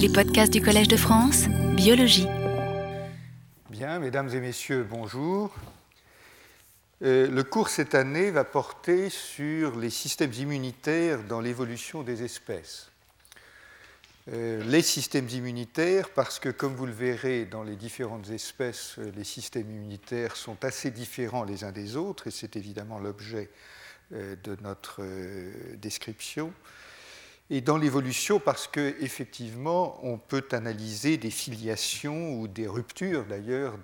Les podcasts du Collège de France, biologie. Bien, mesdames et messieurs, bonjour. Euh, le cours cette année va porter sur les systèmes immunitaires dans l'évolution des espèces. Euh, les systèmes immunitaires, parce que comme vous le verrez dans les différentes espèces, euh, les systèmes immunitaires sont assez différents les uns des autres, et c'est évidemment l'objet de notre description et dans l'évolution parce qu'effectivement, on peut analyser des filiations ou des ruptures d'ailleurs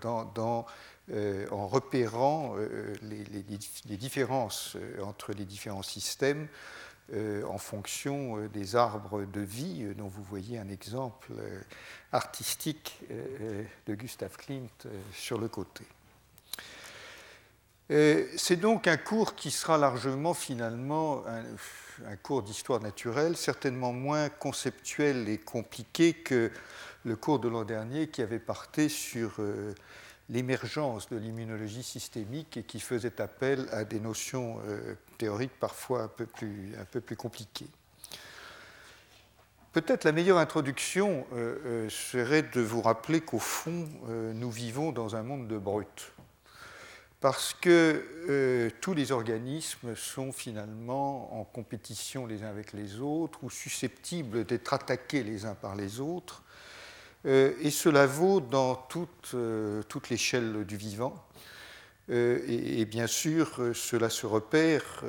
euh, en repérant euh, les, différences euh, entre les différents systèmes en fonction des arbres de vie, dont vous voyez un exemple artistique de Gustav Klimt sur le côté. C'est donc un cours qui sera largement finalement un, cours d'histoire naturelle, certainement moins conceptuel et compliqué que le cours de l'an dernier qui avait porté sur euh, l'émergence de l'immunologie systémique et qui faisait appel à des notions euh, théoriques parfois un peu plus, compliquées. Peut-être la meilleure introduction euh, serait de vous rappeler qu'au fond, nous vivons dans un monde de brutes parce que euh, tous les organismes sont finalement en compétition les uns avec les autres ou susceptibles d'être attaqués les uns par les autres. Euh, et cela vaut dans toute, euh, l'échelle du vivant. Et, bien sûr, cela se repère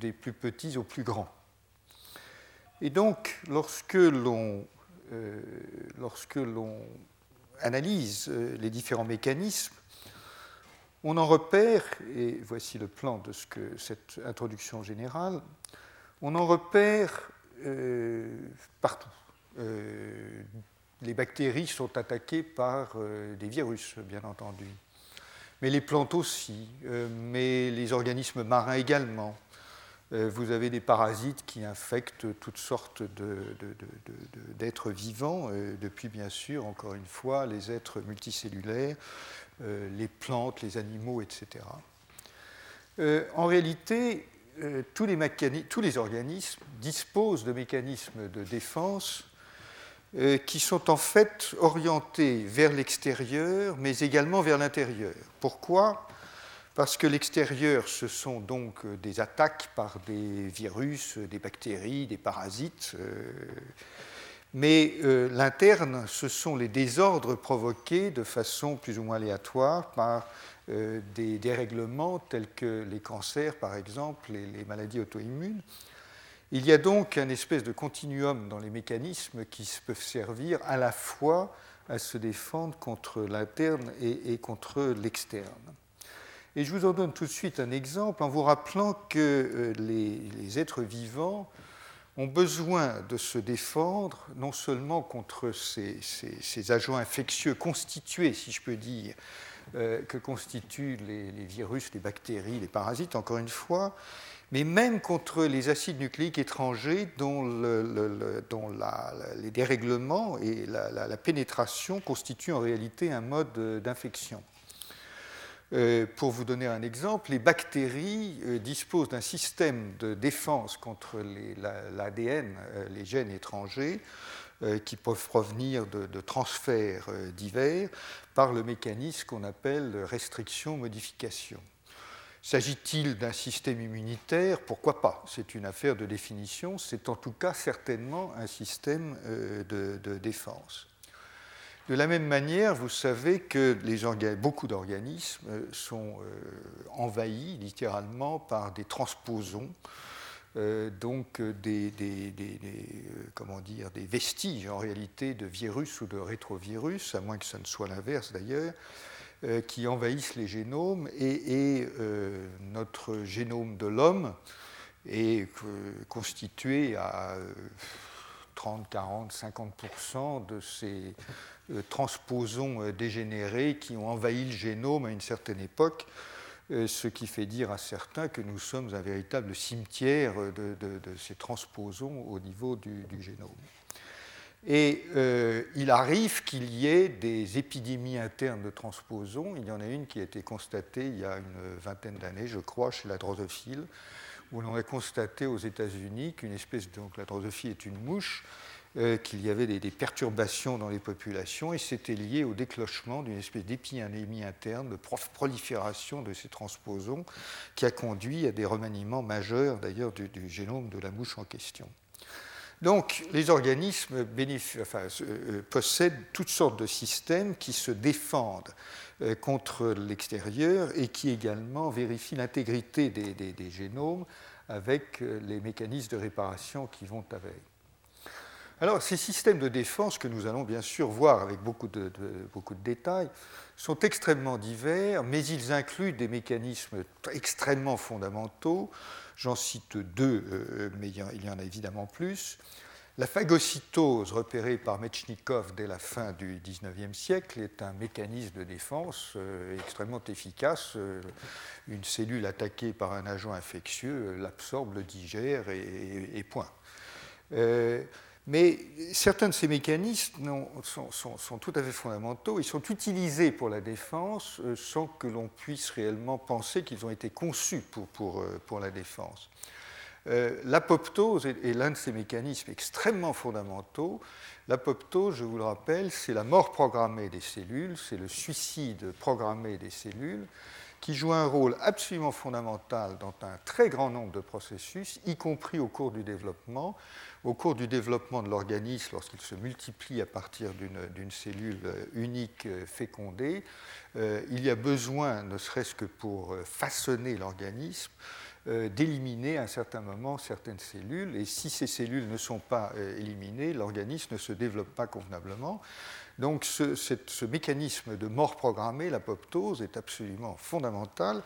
des plus petits aux plus grands. Et donc, lorsque l'on analyse les différents mécanismes, on en repère, et voici le plan de ce que, cette introduction générale, on en repère euh, partout. Euh, les bactéries sont attaquées par euh, des virus, bien entendu, mais les plantes aussi, mais les organismes marins également. Vous avez des parasites qui infectent toutes sortes d'êtres vivants, depuis bien sûr, encore une fois, les êtres multicellulaires, les plantes, les animaux, etc. Euh, en réalité, euh, tous, les organismes disposent de mécanismes de défense qui sont en fait orientés vers l'extérieur, mais également vers l'intérieur. Pourquoi? Parce que l'extérieur, ce sont donc des attaques par des virus, des bactéries, des parasites mais euh, l'interne, ce sont les désordres provoqués de façon plus ou moins aléatoire par euh, des dérèglements tels que les cancers, par exemple, et les maladies auto-immunes. Il y a donc un espèce de continuum dans les mécanismes qui peuvent servir à la fois à se défendre contre l'interne et, contre l'externe. Et je vous en donne tout de suite un exemple en vous rappelant que euh, les êtres vivants ont besoin de se défendre non seulement contre ces, agents infectieux constitués, si je peux dire, euh, que constituent les, virus, les bactéries, les parasites, encore une fois, mais même contre les acides nucléiques étrangers dont, les dérèglements et la, pénétration constituent en réalité un mode d'infection. Euh, pour vous donner un exemple, les bactéries euh, disposent d'un système de défense contre l'ADN, euh, les gènes étrangers, qui peuvent provenir de, transferts divers par le mécanisme qu'on appelle restriction-modification. S'agit-il d'un système immunitaire? Pourquoi pas? C'est une affaire de définition. C'est en tout cas certainement un système de défense. De la même manière, vous savez que beaucoup d'organismes euh, sont euh, envahis littéralement par des transposons, euh, donc des, comment dire, des vestiges en réalité de virus ou de rétrovirus, à moins que ce ne soit l'inverse d'ailleurs, qui envahissent les génomes et, notre génome de l'homme est constitué à 30, 40, 50% de ces transposons euh, dégénérés qui ont envahi le génome à une certaine époque, euh, ce qui fait dire à certains que nous sommes un véritable cimetière de, ces transposons au niveau du, génome. Et il arrive qu'il y ait des épidémies internes de transposons. Il y en a une qui a été constatée il y a une vingtaine d'années, je crois, chez la drosophile, où l'on a constaté aux États-Unis qu'une espèce, donc la drosophile est une mouche, euh, qu'il y avait des, perturbations dans les populations et c'était lié au déclenchement d'une espèce d'épianémie interne, de prolifération de ces transposons qui a conduit à des remaniements majeurs d'ailleurs du, génome de la mouche en question. Donc les organismes euh, possèdent toutes sortes de systèmes qui se défendent euh, contre l'extérieur et qui également vérifient l'intégrité des, génomes avec les mécanismes de réparation qui vont avec. Alors, ces systèmes de défense que nous allons bien sûr voir avec beaucoup de, beaucoup de détails sont extrêmement divers, mais ils incluent des mécanismes extrêmement fondamentaux. J'en cite deux, euh, mais il y en a évidemment plus. La phagocytose, repérée par Metchnikov dès la fin du XIXe siècle, est un mécanisme de défense euh, extrêmement efficace. Euh, une cellule attaquée par un agent infectieux l'absorbe, le digère et, et point. Mais certains de ces mécanismes sont, tout à fait fondamentaux. Ils sont utilisés pour la défense euh, sans que l'on puisse réellement penser qu'ils ont été conçus pour, euh, la défense. Euh, l'apoptose est, l'un de ces mécanismes extrêmement fondamentaux. L'apoptose, je vous le rappelle, c'est la mort programmée des cellules, c'est le suicide programmé des cellules qui joue un rôle absolument fondamental dans un très grand nombre de processus, y compris au cours du développement, au cours du développement de l'organisme, lorsqu'il se multiplie à partir d'une cellule unique fécondée, euh, il y a besoin, ne serait-ce que pour euh, façonner l'organisme, euh, d'éliminer à un certain moment certaines cellules. Et si ces cellules ne sont pas éliminées, l'organisme ne se développe pas convenablement. Donc ce, mécanisme de mort programmée, l'apoptose, est absolument fondamental.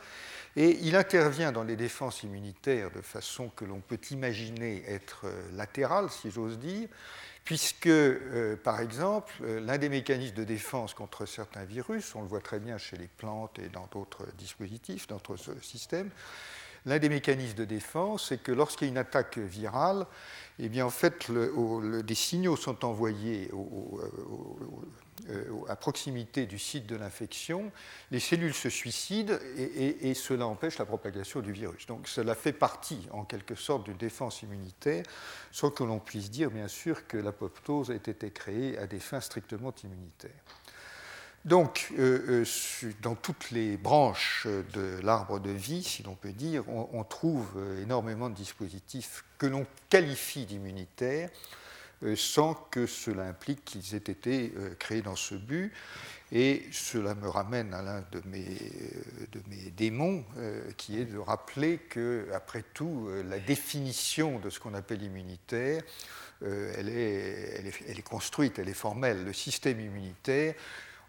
Et il intervient dans les défenses immunitaires de façon que l'on peut imaginer être euh, latérale, si j'ose dire, puisque, euh, par exemple, euh, l'un des mécanismes de défense contre certains virus, on le voit très bien chez les plantes et dans d'autres dispositifs, dans d'autres systèmes, l'un des mécanismes de défense, c'est que lorsqu'il y a une attaque virale, eh bien, en fait, des signaux sont envoyés euh, à proximité du site de l'infection, les cellules se suicident et, cela empêche la propagation du virus. Donc cela fait partie en quelque sorte d'une défense immunitaire, sans que l'on puisse dire bien sûr que l'apoptose a été créée à des fins strictement immunitaires. Donc, euh, euh, dans toutes les branches de l'arbre de vie, si l'on peut dire, on trouve énormément de dispositifs que l'on qualifie d'immunitaires, euh, sans que cela implique qu'ils aient été euh, créés dans ce but. Et cela me ramène à l'un de mes, euh, de mes démons, qui est de rappeler que, après tout, la définition de ce qu'on appelle immunitaire, elle est, elle, est, elle, est, construite, elle est formelle. Le système immunitaire,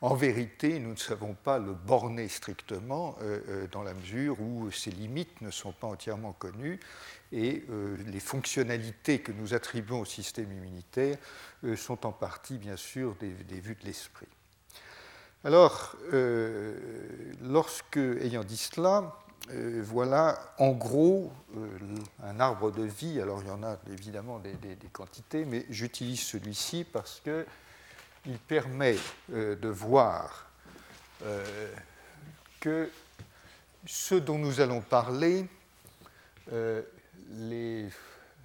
en vérité, nous ne savons pas le borner strictement, dans la mesure où ses limites ne sont pas entièrement connues et euh, les fonctionnalités que nous attribuons au système immunitaire euh, sont en partie, bien sûr, des, vues de l'esprit. Alors, euh, lorsque, ayant dit cela, voilà en gros un arbre de vie. Alors, il y en a évidemment des, quantités, mais j'utilise celui-ci parce qu'il permet de voir que ce dont nous allons parler les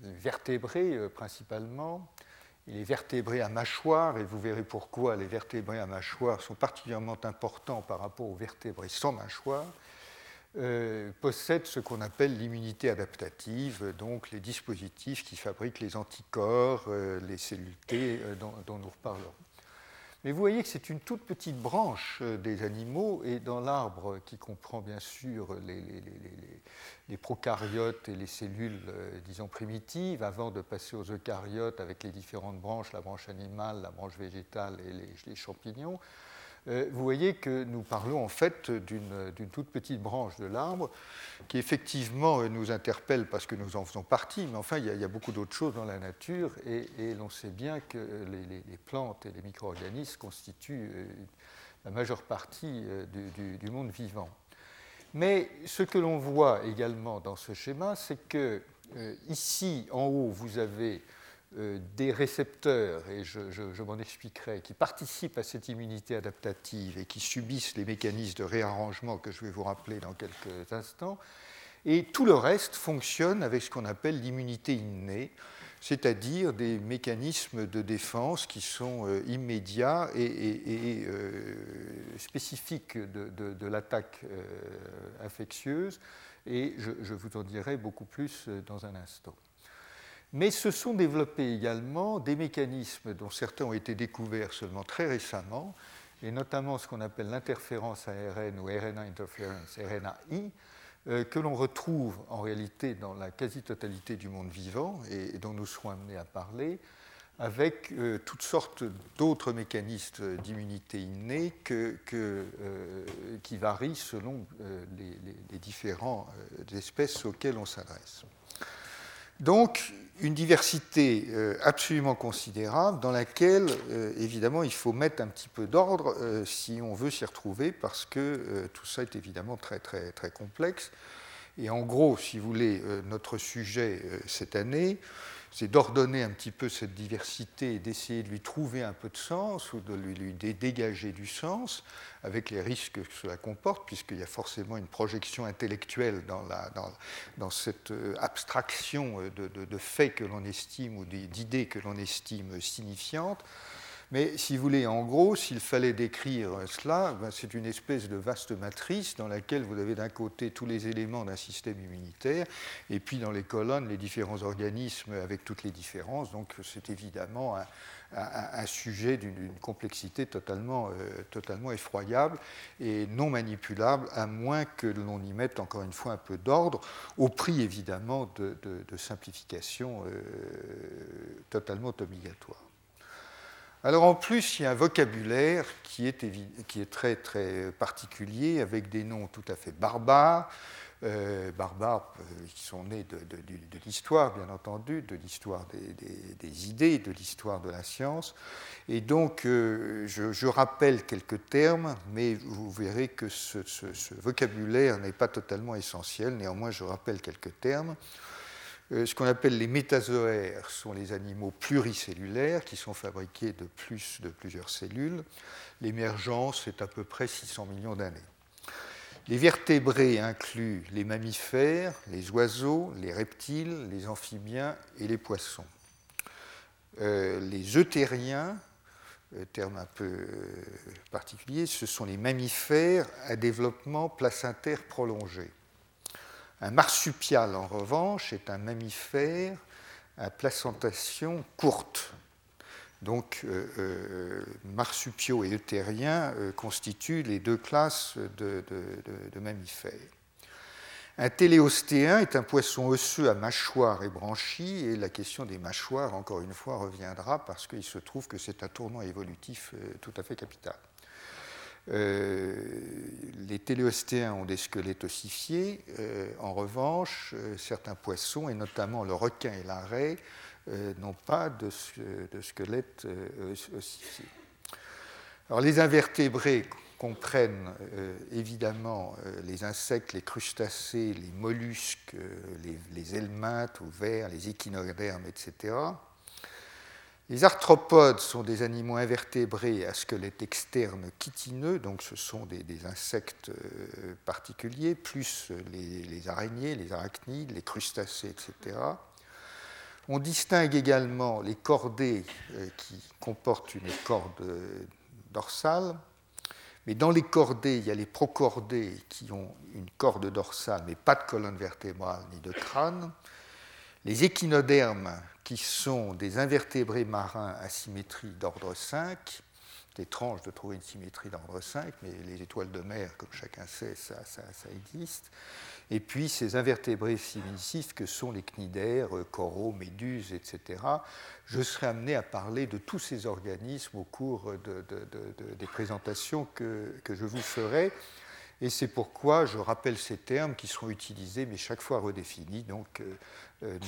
vertébrés euh, principalement, les vertébrés à mâchoire, et vous verrez pourquoi les vertébrés à mâchoire sont particulièrement importants par rapport aux vertébrés sans mâchoire, euh, possèdent ce qu'on appelle l'immunité adaptative, donc les dispositifs qui fabriquent les anticorps, euh, les cellules T dont, dont nous reparlerons. Mais vous voyez que c'est une toute petite branche euh, des animaux, et dans l'arbre qui comprend bien sûr les, prokaryotes et les cellules, euh, disons, primitives, avant de passer aux eucaryotes avec les différentes branches, la branche animale, la branche végétale et les champignons, vous voyez que nous parlons en fait d'une toute petite branche de l'arbre qui effectivement euh, nous interpelle parce que nous en faisons partie, mais enfin il y a, beaucoup d'autres choses dans la nature et, l'on sait bien que les, plantes et les micro-organismes constituent euh, la majeure partie du, monde vivant. Mais ce que l'on voit également dans ce schéma, c'est que ici en haut vous avez euh, des récepteurs, et je, m'en expliquerai, qui participent à cette immunité adaptative et qui subissent les mécanismes de réarrangement que je vais vous rappeler dans quelques instants. Et tout le reste fonctionne avec ce qu'on appelle l'immunité innée, c'est-à-dire des mécanismes de défense qui sont euh, immédiats et, euh, spécifiques de, l'attaque euh, infectieuse, et je, vous en dirai beaucoup plus dans un instant. Mais se sont développés également des mécanismes dont certains ont été découverts seulement très récemment, et notamment ce qu'on appelle l'interférence ARN ou RNA interference, RNAi, euh, que l'on retrouve en réalité dans la quasi-totalité du monde vivant et, dont nous serons amenés à parler, avec euh, toutes sortes d'autres mécanismes d'immunité innée euh, qui varient selon les, les, différentes espèces auxquelles on s'adresse. Donc, une diversité euh, absolument considérable dans laquelle, euh, évidemment, il faut mettre un petit peu d'ordre euh, si on veut s'y retrouver, parce que tout ça est évidemment très, très, très complexe. Et en gros, si vous voulez, notre sujet cette année, c'est d'ordonner un petit peu cette diversité et d'essayer de lui trouver un peu de sens ou de lui, dégager du sens, avec les risques que cela comporte, puisqu'il y a forcément une projection intellectuelle dans, cette euh, abstraction de, de faits que l'on estime ou d'idées que l'on estime signifiantes. Mais si vous voulez, en gros, s'il fallait décrire cela, ben, c'est une espèce de vaste matrice dans laquelle vous avez d'un côté tous les éléments d'un système immunitaire, et puis dans les colonnes, les différents organismes avec toutes les différences. Donc c'est évidemment un, sujet d'une complexité totalement, euh, totalement effroyable et non manipulable, à moins que l'on y mette encore une fois un peu d'ordre, au prix évidemment de, simplification euh, totalement obligatoire. Alors en plus, il y a un vocabulaire qui est, très très particulier, avec des noms tout à fait barbares, euh, barbares euh, qui sont nés de, l'histoire, bien entendu, de l'histoire des, idées, de l'histoire de la science. Et donc, euh, je, rappelle quelques termes, mais vous verrez que ce vocabulaire n'est pas totalement essentiel. Néanmoins, je rappelle quelques termes. Euh, ce qu'on appelle les métazoaires sont les animaux pluricellulaires qui sont fabriqués de plus de plusieurs cellules. L'émergence est à peu près 600 millions d'années. Les vertébrés incluent les mammifères, les oiseaux, les reptiles, les amphibiens et les poissons. Euh, les eutériens, euh, terme un peu particulier, ce sont les mammifères à développement placentaire prolongé. Un marsupial, en revanche, est un mammifère à placentation courte. Donc, euh, euh, marsupiaux et eutériens euh, constituent les deux classes de, mammifères. Un téléostéen est un poisson osseux à mâchoire et branchies, et la question des mâchoires, encore une fois, reviendra parce qu'il se trouve que c'est un tournant évolutif tout à fait capital. Euh, les téléostéens ont des squelettes ossifiés. Euh, en revanche, euh, certains poissons, et notamment le requin et l'arrêt, n'ont pas de, squelette ossifié. Alors, les invertébrés comprennent évidemment les insectes, les crustacés, les mollusques, les, les ou vers, les échinodermes, etc. Les arthropodes sont des animaux invertébrés à squelette externe chitineux, donc ce sont des, insectes euh, particuliers, plus les, araignées, les arachnides, les crustacés, etc. On distingue également les cordées euh, qui comportent une corde dorsale, mais dans les cordées, il y a les procordées qui ont une corde dorsale, mais pas de colonne vertébrale ni de crâne. Les échinodermes qui sont des invertébrés marins à symétrie d'ordre 5. C'est étrange de trouver une symétrie d'ordre 5, mais les étoiles de mer, comme chacun sait, ça, existe. Et puis ces invertébrés similicides que sont les cnidaires, coraux, méduses, etc. Je serai amené à parler de tous ces organismes au cours des présentations que, que je vous ferai. Et c'est pourquoi je rappelle ces termes qui seront utilisés, mais chaque fois redéfinis. Donc, euh,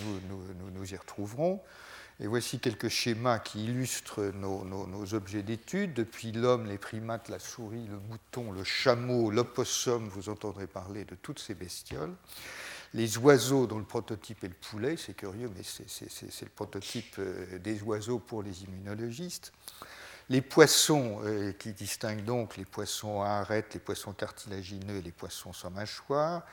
nous, y retrouverons. Et voici quelques schémas qui illustrent nos, objets d'étude. Depuis l'homme, les primates, la souris, le mouton, le chameau, l'opossum, vous entendrez parler de toutes ces bestioles. Les oiseaux, dont le prototype est le poulet, c'est curieux, mais c'est le prototype euh, des oiseaux pour les immunologistes. Les poissons, euh, qui distinguent donc les poissons à arêtes, les poissons cartilagineux et les poissons sans mâchoire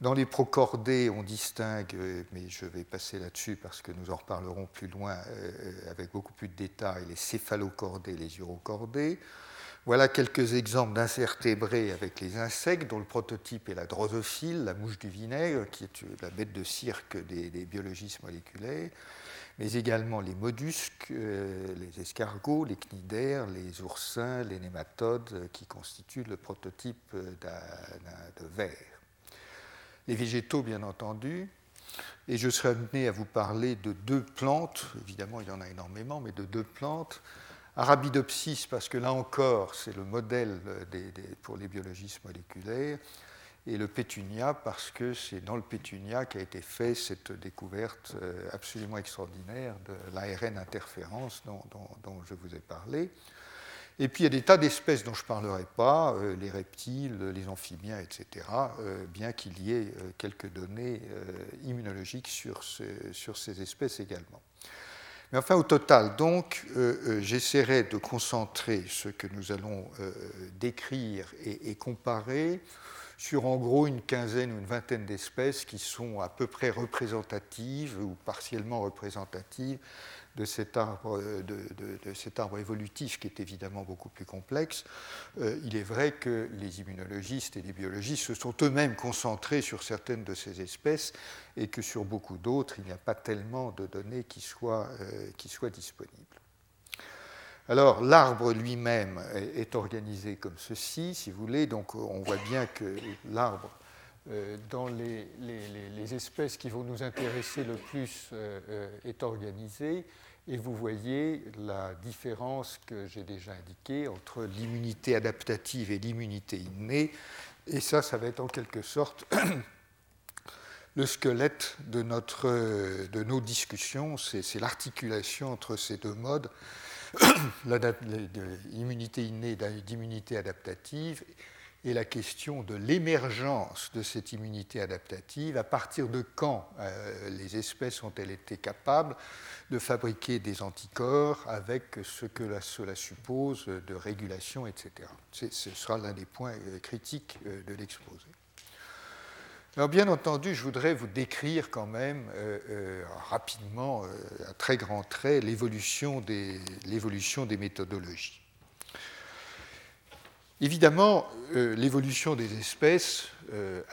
Dans les procordés, on distingue, mais je vais passer là-dessus parce que nous en reparlerons plus loin avec beaucoup plus de détails, les céphalocordés les urocordés. Voilà quelques exemples d'incertébrés avec les insectes, dont le prototype est la drosophile, la mouche du vinaigre, qui est la bête de cirque des, biologistes moléculaires, mais également les mollusques, euh, les escargots, les cnidaires, les oursins, les nématodes, euh, qui constituent le prototype euh, de ver. Les végétaux, bien entendu, et je serai amené à vous parler de deux plantes, évidemment il y en a énormément, mais de deux plantes. Arabidopsis, parce que là encore, c'est le modèle pour les biologistes moléculaires, et le pétunia, parce que c'est dans le pétunia qu'a été faite cette découverte euh, absolument extraordinaire de l'ARN interférence dont, je vous ai parlé. Et puis il y a des tas d'espèces dont je ne parlerai pas, euh, les reptiles, les amphibiens, etc., euh, bien qu'il y ait quelques données immunologiques sur ces espèces également. Mais enfin, au total, donc, euh, euh, j'essaierai de concentrer ce que nous allons euh, décrire et, comparer sur en gros une quinzaine ou une vingtaine d'espèces qui sont à peu près représentatives ou partiellement représentatives de cet arbre, de, cet arbre évolutif qui est évidemment beaucoup plus complexe. il est vrai que les immunologistes et les biologistes se sont eux-mêmes concentrés sur certaines de ces espèces et que sur beaucoup d'autres, il n'y a pas tellement de données qui soient, euh, disponibles. Alors, l'arbre lui-même est, organisé comme ceci, si vous voulez. Donc, on voit bien que l'arbre, euh, dans les, espèces qui vont nous intéresser le plus, euh, est organisé. Et vous voyez la différence que j'ai déjà indiquée entre l'immunité adaptative et l'immunité innée. Et ça, ça va être en quelque sorte le squelette de, notre, de nos discussions, c'est l'articulation entre ces deux modes, l'immunité innée et d'immunité adaptative, et la question de l'émergence de cette immunité adaptative, à partir de quand euh, les espèces ont-elles été capables de fabriquer des anticorps avec ce que cela suppose de régulation, etc. Ce sera l'un des points euh, critiques euh, de l'exposé. Alors bien entendu, je voudrais vous décrire quand même rapidement, à très grands traits, l'évolution des, méthodologies. Évidemment, l'évolution des espèces,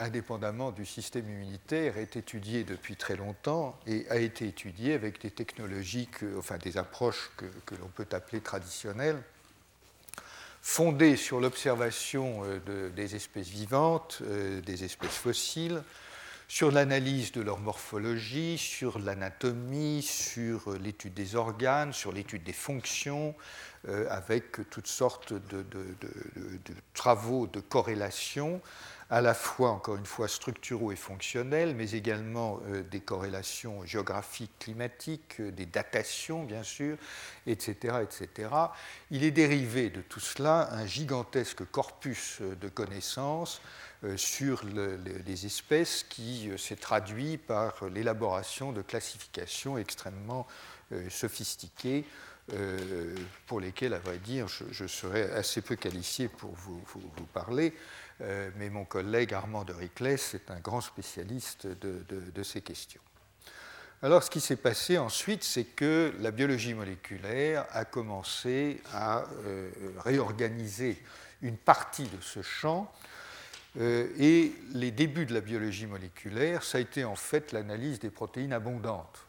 indépendamment du système immunitaire, est étudiée depuis très longtemps et a été étudiée avec des technologies, enfin des approches que l'on peut appeler traditionnelles fondée sur l'observation euh, des espèces vivantes, euh, des espèces fossiles, sur l'analyse de leur morphologie, sur l'anatomie, sur euh, l'étude des organes, sur l'étude des fonctions, avec toutes sortes de, travaux de corrélation à la fois, encore une fois, structuraux et fonctionnels, mais également euh, des corrélations géographiques, climatiques, euh, des datations, bien sûr, etc., etc. Il est dérivé de tout cela un gigantesque corpus euh, de connaissances sur les espèces qui s'est traduit par l'élaboration de classifications extrêmement sophistiquées pour lesquelles, à vrai dire, je, serais assez peu qualifié pour vous, parler. Euh, mais mon collègue Armand de Riclès est un grand spécialiste de, ces questions. Alors ce qui s'est passé ensuite, c'est que la biologie moléculaire a commencé à euh, réorganiser une partie de ce champ euh, et les débuts de la biologie moléculaire, ça a été en fait l'analyse des protéines abondantes.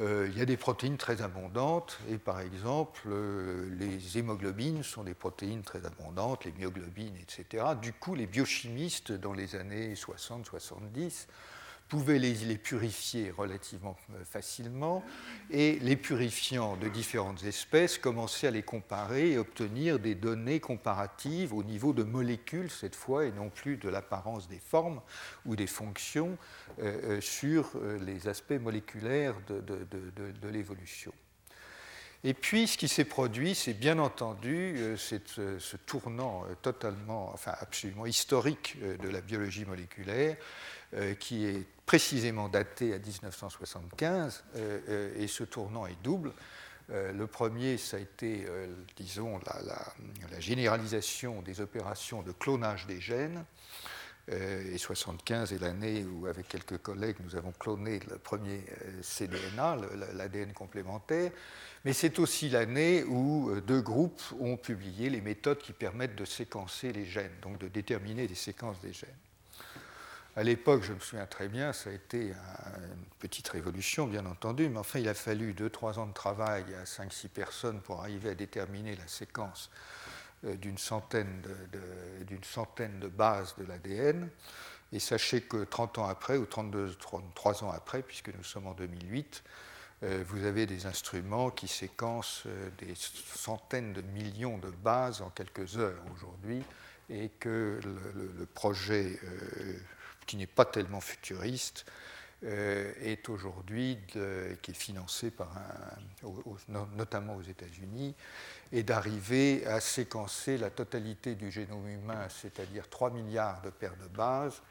Euh, il y a des protéines très abondantes, et par exemple, euh, les hémoglobines sont des protéines très abondantes, les myoglobines, etc. Du coup, les biochimistes, dans les années 60-70, pouvaient les, purifier relativement euh, facilement, et les purifiant de différentes espèces commençaient à les comparer et obtenir des données comparatives au niveau de molécules cette fois, et non plus de l'apparence des formes ou des fonctions euh, euh, sur les aspects moléculaires de, l'évolution. Et puis, ce qui s'est produit, c'est bien entendu ce tournant totalement, enfin absolument historique de la biologie moléculaire, qui est précisément daté à 1975, euh, euh, et ce tournant est double. Euh, le premier, ça a été, disons, la, généralisation des opérations de clonage des gènes, et 75 est l'année où, avec quelques collègues, nous avons cloné le premier cDNA, l'ADN complémentaire. Mais c'est aussi l'année où deux groupes ont publié les méthodes qui permettent de séquencer les gènes, donc de déterminer les séquences des gènes. À l'époque, je me souviens très bien, ça a été une petite révolution, bien entendu, mais enfin, il a fallu 2-3 ans de travail à 5-6 personnes pour arriver à déterminer la séquence euh, d'une centaine de, bases de l'ADN. Et sachez que 30 ans après, ou 32, 33 ans après, puisque nous sommes en 2008, euh, vous avez des instruments qui séquencent euh, des centaines de millions de bases en quelques heures aujourd'hui, et que le, projet qui n'est pas tellement futuriste, euh, est aujourd'hui, qui est financé par notamment aux États-Unis, et d'arriver à séquencer la totalité du génome humain, c'est-à-dire 3 milliards de paires de bases,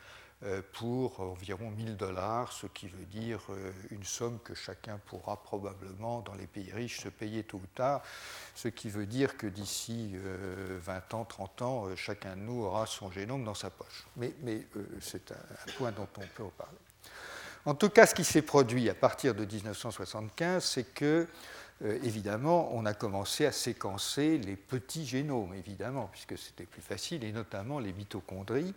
pour environ 1000 dollars, ce qui veut dire euh, une somme que chacun pourra probablement, dans les pays riches, se payer tôt ou tard, ce qui veut dire que d'ici 20 euh, ans, 30 ans, chacun de nous aura son génome dans sa poche. Mais, c'est un, point dont on peut en parler. En tout cas, ce qui s'est produit à partir de 1975, c'est que évidemment, on a commencé à séquencer les petits génomes, évidemment, puisque c'était plus facile, et notamment les mitochondries.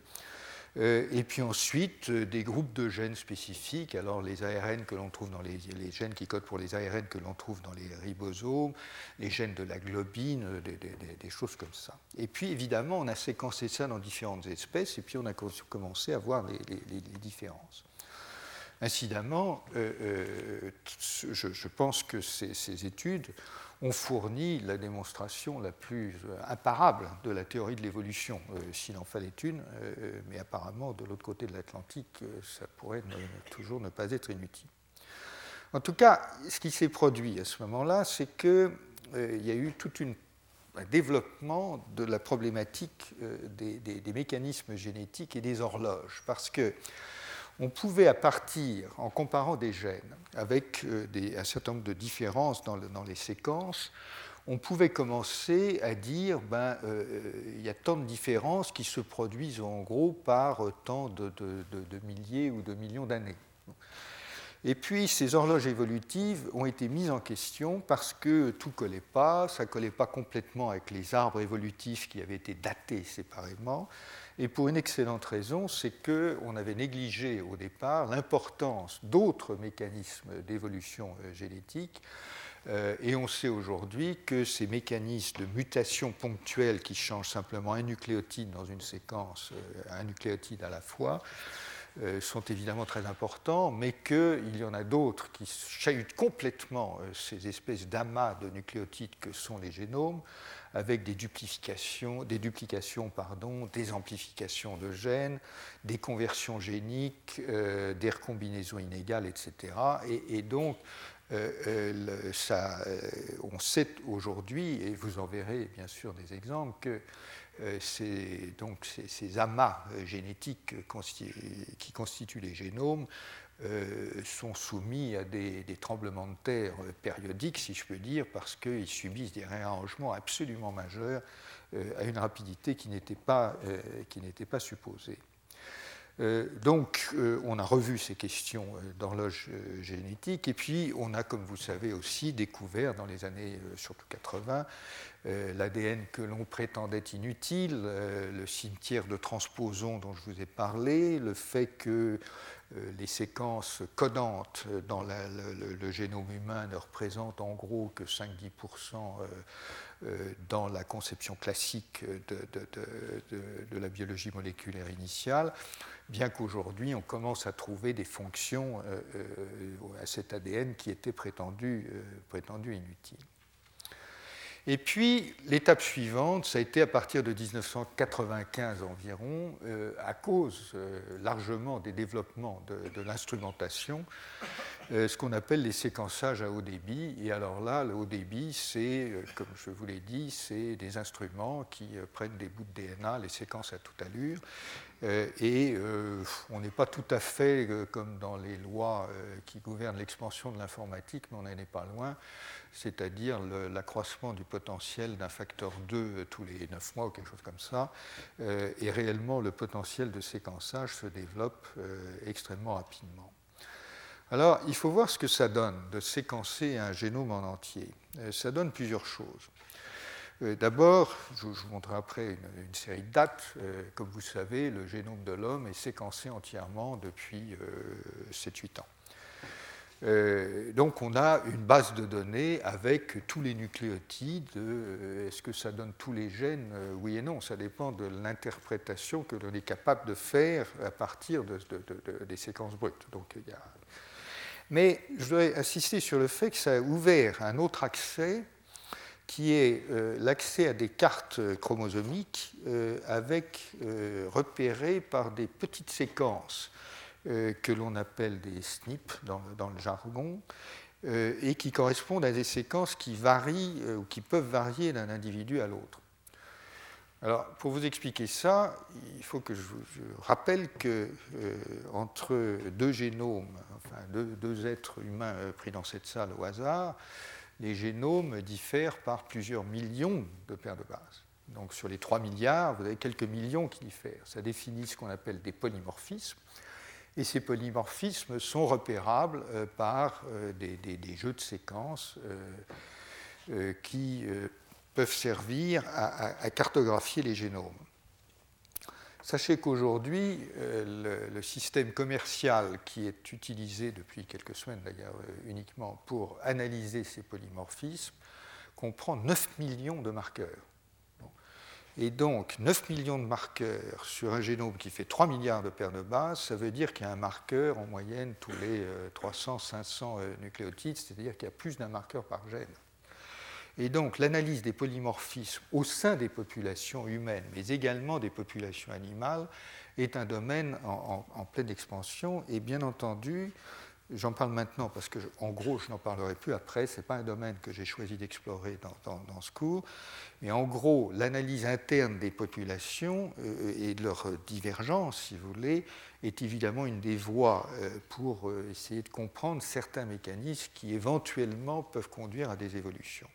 Euh, et puis ensuite, euh, des groupes de gènes spécifiques, alors les ARN que l'on trouve dans les, gènes qui codent pour les ARN que l'on trouve dans les ribosomes, les gènes de la globine, euh, des, choses comme ça. Et puis évidemment, on a séquencé ça dans différentes espèces et puis on a commencé à voir les, différences. Incidemment, je, pense que ces études ont fourni la démonstration la plus euh, imparable de la théorie de l'évolution, euh, s'il en fallait une, euh, mais apparemment, de l'autre côté de l'Atlantique, ça pourrait toujours ne pas être inutile. En tout cas, ce qui s'est produit à ce moment-là, c'est qu'il y a eu tout un développement de la problématique des, des, mécanismes génétiques et des horloges, parce que on pouvait, à partir, en comparant des gènes avec euh, un certain nombre de différences dans, les séquences, on pouvait commencer à dire ben, euh, il y a tant de différences qui se produisent en gros par tant de, milliers ou de millions d'années. Et puis ces horloges évolutives ont été mises en question parce que tout ne collait pas, ça ne collait pas complètement avec les arbres évolutifs qui avaient été datés séparément, et pour une excellente raison, c'est qu'on avait négligé au départ l'importance d'autres mécanismes d'évolution euh, génétique. Euh, et on sait aujourd'hui que ces mécanismes de mutation ponctuelle qui changent simplement un nucléotide dans une séquence, euh, un nucléotide à la fois, sont évidemment très importants, mais qu'il y en a d'autres qui chahutent complètement ces espèces d'amas de nucléotides que sont les génomes, avec des duplications, des, duplications, pardon, des amplifications de gènes, des conversions géniques, euh, des recombinaisons inégales, etc. Et, donc, euh, euh, on sait aujourd'hui, et vous en verrez bien sûr des exemples, que ces, donc ces, amas génétiques qui constituent les génomes euh, sont soumis à des, tremblements de terre périodiques, si je peux dire, parce qu'ils subissent des réarrangements absolument majeurs euh, à une rapidité qui n'était pas, euh, pas supposée. donc, on a revu ces questions d'horloge génétique, et puis on a, comme vous savez aussi, découvert dans les années surtout 80 l'ADN que l'on prétendait inutile, le cimetière de transposons dont je vous ai parlé, le fait que euh, les séquences codantes dans le, génome humain ne représentent en gros que 5-10% euh, euh, dans la conception classique de, la biologie moléculaire initiale, bien qu'aujourd'hui on commence à trouver des fonctions à cet ADN qui étaient prétendues inutiles. Et puis, l'étape suivante, ça a été à partir de 1995 environ, euh, à cause euh, largement des développements de, l'instrumentation, ce qu'on appelle les séquençages à haut débit. Et alors là, le haut débit, c'est, comme je vous l'ai dit, c'est des instruments qui prennent des bouts de DNA, les séquences à toute allure, et on n'est pas tout à fait comme dans les lois qui gouvernent l'expansion de l'informatique, mais on n'en est pas loin c'est-à-dire l'accroissement du potentiel d'un facteur 2 tous les 9 mois ou quelque chose comme ça, euh, et réellement le potentiel de séquençage se développe euh, extrêmement rapidement. Alors, il faut voir ce que ça donne de séquencer un génome en entier. Euh, ça donne plusieurs choses. D'abord, je vous montrerai après une, série de dates. comme vous savez, le génome de l'homme est séquencé entièrement depuis 7-8 ans. Euh, donc on a une base de données avec tous les nucléotides. Euh, est-ce que ça donne tous les gènes euh, Oui et non, ça dépend de l'interprétation que l'on est capable de faire à partir de, des séquences brutes. Donc, il y a... Mais je voudrais insister sur le fait que ça a ouvert un autre accès qui est l'accès à des cartes chromosomiques avec, repérées par des petites séquences que l'on appelle des SNP dans, le jargon, euh, et qui correspondent à des séquences qui varient euh, ou qui peuvent varier d'un individu à l'autre. Alors, pour vous expliquer ça, il faut que je, rappelle que entre deux génomes, enfin deux, deux, êtres humains pris dans cette salle au hasard, les génomes diffèrent par plusieurs millions de paires de bases. Donc, sur les 3 milliards, vous avez quelques millions qui diffèrent. Ça définit ce qu'on appelle des polymorphismes et ces polymorphismes sont repérables euh, par euh, des, jeux de séquences euh, qui peuvent servir à, cartographier les génomes. Sachez qu'aujourd'hui, le, système commercial qui est utilisé depuis quelques semaines d'ailleurs uniquement pour analyser ces polymorphismes comprend 9 millions de marqueurs. Et donc, 9 millions de marqueurs sur un génome qui fait 3 milliards de paires de bases, ça veut dire qu'il y a un marqueur en moyenne tous les 300-500 euh, euh, nucléotides, c'est-à-dire qu'il y a plus d'un marqueur par gène. Et donc, l'analyse des polymorphismes au sein des populations humaines, mais également des populations animales, est un domaine en, en pleine expansion. Et bien entendu, J'en parle maintenant parce que, en gros, je n'en parlerai plus après. Ce n'est pas un domaine que j'ai choisi d'explorer dans, ce cours. Mais en gros, l'analyse interne des populations euh, et de leur divergence, si vous voulez, est évidemment une des voies euh, pour euh, essayer de comprendre certains mécanismes qui éventuellement peuvent conduire à des évolutions.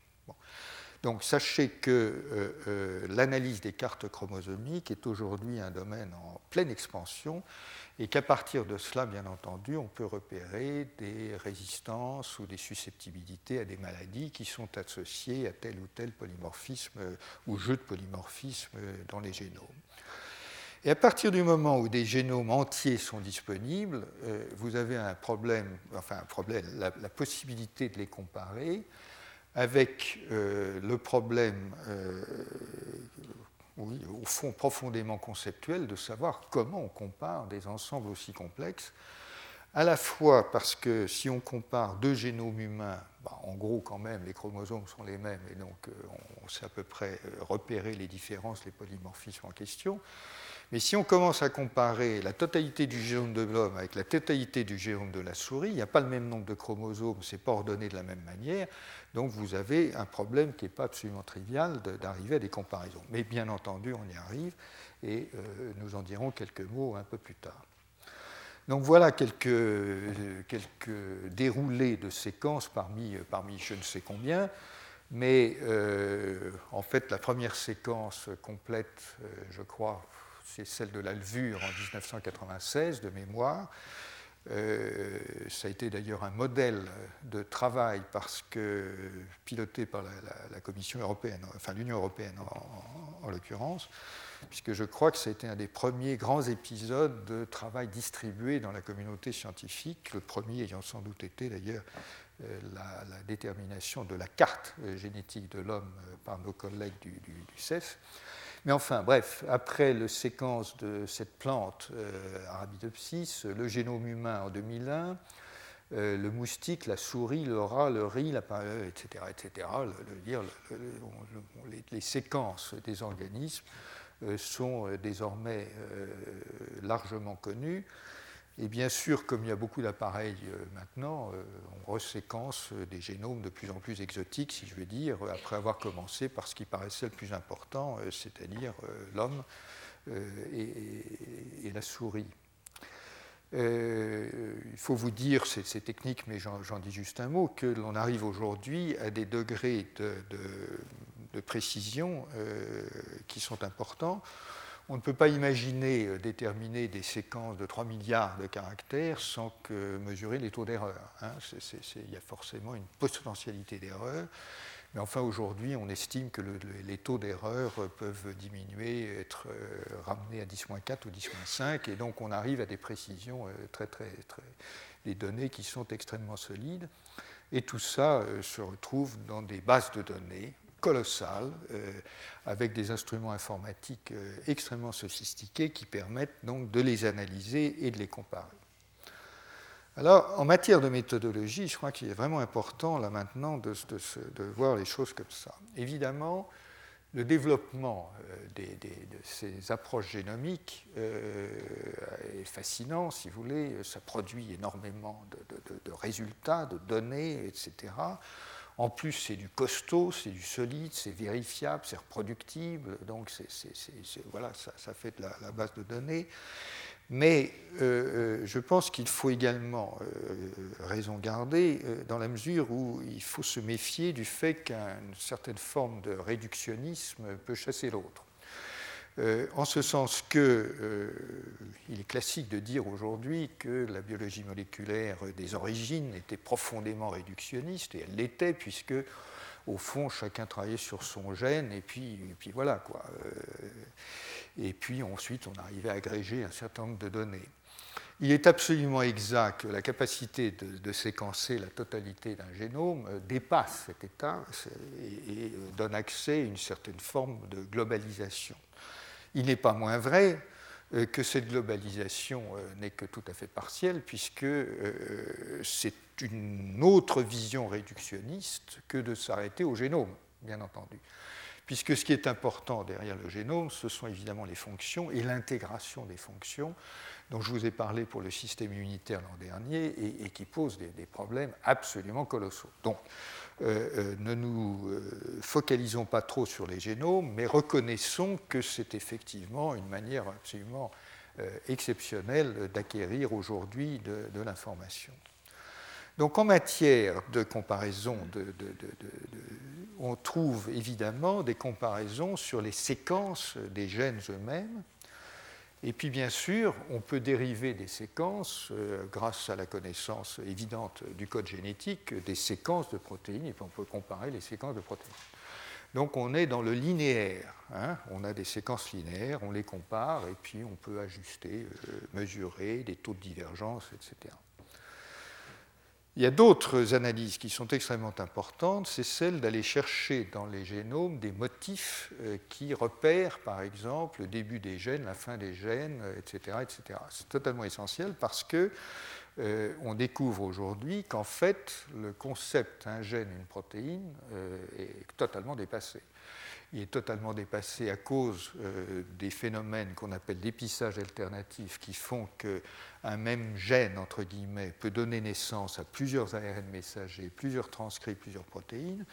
Donc sachez que l'analyse des cartes chromosomiques est aujourd'hui un domaine en pleine expansion et qu'à partir de cela, bien entendu, on peut repérer des résistances ou des susceptibilités à des maladies qui sont associées à tel ou tel polymorphisme ou jeu de polymorphisme dans les génomes. Et à partir du moment où des génomes entiers sont disponibles, euh, vous avez un problème, enfin un problème, la, possibilité de les comparer avec euh, le problème euh, oui, au fond profondément conceptuel de savoir comment on compare des ensembles aussi complexes, à la fois parce que si on compare deux génomes humains, bah, en gros quand même les chromosomes sont les mêmes et donc euh, on sait à peu près euh, repérer les différences, les polymorphismes en question, mais si on commence à comparer la totalité du génome de l'homme avec la totalité du génome de la souris, il n'y a pas le même nombre de chromosomes, ce n'est pas ordonné de la même manière. Donc vous avez un problème qui n'est pas absolument trivial d'arriver à des comparaisons. Mais bien entendu, on y arrive et euh, nous en dirons quelques mots un peu plus tard. Donc voilà quelques, quelques déroulés de séquences parmi, parmi je ne sais combien. Mais euh, en fait, la première séquence complète, euh, je crois, c'est celle de la levure en 1996 de mémoire. Euh, ça a été d'ailleurs un modèle de travail parce que piloté par la, Commission européenne, enfin l'Union européenne en, l'occurrence, puisque je crois que ça a été un des premiers grands épisodes de travail distribué dans la communauté scientifique, le premier ayant sans doute été d'ailleurs euh, la, détermination de la carte génétique de l'homme euh, par nos collègues du CEF. Mais enfin, bref, après la séquence de cette plante euh, Arabidopsis, le génome humain en 2001, euh, le moustique, la souris, le rat, le riz, etc., etc. les, séquences des organismes euh, sont désormais largement connues. Et bien sûr, comme il y a beaucoup d'appareils maintenant, on reséquence des génomes de plus en plus exotiques, si je veux dire, après avoir commencé par ce qui paraissait le plus important, c'est-à-dire l'homme et, la souris. il faut vous dire, c'est technique, mais j'en dis juste un mot, que l'on arrive aujourd'hui à des degrés de, de précision qui sont importants. On ne peut pas imaginer euh, déterminer des séquences de 3 milliards de caractères sans mesurer les taux d'erreur. Hein. il y a forcément une potentialité d'erreur. Mais enfin, aujourd'hui, on estime que les taux d'erreur peuvent diminuer, être euh, ramenés à 10-4 ou 10-5, et donc on arrive à des précisions euh, très, très, très. des données qui sont extrêmement solides. Et tout ça se retrouve dans des bases de données colossales, euh, avec des instruments informatiques euh, extrêmement sophistiqués qui permettent donc de les analyser et de les comparer. Alors, en matière de méthodologie, je crois qu'il est vraiment important là maintenant de, voir les choses comme ça. Évidemment, le développement euh, de ces approches génomiques est fascinant, si vous voulez. Ça produit énormément de, résultats, de données, etc. En plus, c'est du costaud, c'est du solide, c'est vérifiable, c'est reproductible, donc voilà, ça, fait de la, base de données. Mais euh, euh, je pense qu'il faut également euh, raison garder dans la mesure où il faut se méfier du fait qu'une certaine forme de réductionnisme peut chasser l'autre. Euh, en ce sens qu'il euh, est classique de dire aujourd'hui que la biologie moléculaire des origines était profondément réductionniste, et elle l'était, puisque, au fond, chacun travaillait sur son gène, et puis, puis voilà, quoi. Euh, et puis ensuite, on arrivait à agréger un certain nombre de données. Il est absolument exact que la capacité de, séquencer la totalité d'un génome dépasse cet état et donne accès à une certaine forme de globalisation. Il n'est pas moins vrai euh, que cette globalisation euh, n'est que tout à fait partielle, puisque euh, c'est une autre vision réductionniste que de s'arrêter au génome, bien entendu. Puisque ce qui est important derrière le génome, ce sont évidemment les fonctions et l'intégration des fonctions dont je vous ai parlé pour le système immunitaire l'an dernier et, qui posent des, des, problèmes absolument colossaux. Donc, euh, euh, ne nous euh, focalisons pas trop sur les génomes, mais reconnaissons que c'est effectivement une manière absolument exceptionnelle d'acquérir aujourd'hui de, l'information. Donc en matière de comparaison, on trouve évidemment des comparaisons sur les séquences des gènes eux-mêmes, et puis bien sûr, on peut dériver des séquences, euh, grâce à la connaissance évidente du code génétique, des séquences de protéines, et puis on peut comparer les séquences de protéines. Donc on est dans le linéaire. Hein. on a des séquences linéaires, on les compare, et puis on peut ajuster, euh, mesurer des taux de divergence, etc. Il y a d'autres analyses qui sont extrêmement importantes, c'est celle d'aller chercher dans les génomes des motifs euh, qui repèrent, par exemple, le début des gènes, la fin des gènes, etc. Euh, etc. C'est totalement essentiel parce que euh, on découvre aujourd'hui qu'en fait, le concept un gène, une protéine est totalement dépassé il est totalement dépassé à cause euh, des phénomènes qu'on appelle d'épissage alternatif qui font qu'un même gène, entre guillemets, peut donner naissance à plusieurs ARN messagers, plusieurs transcrits, plusieurs protéines.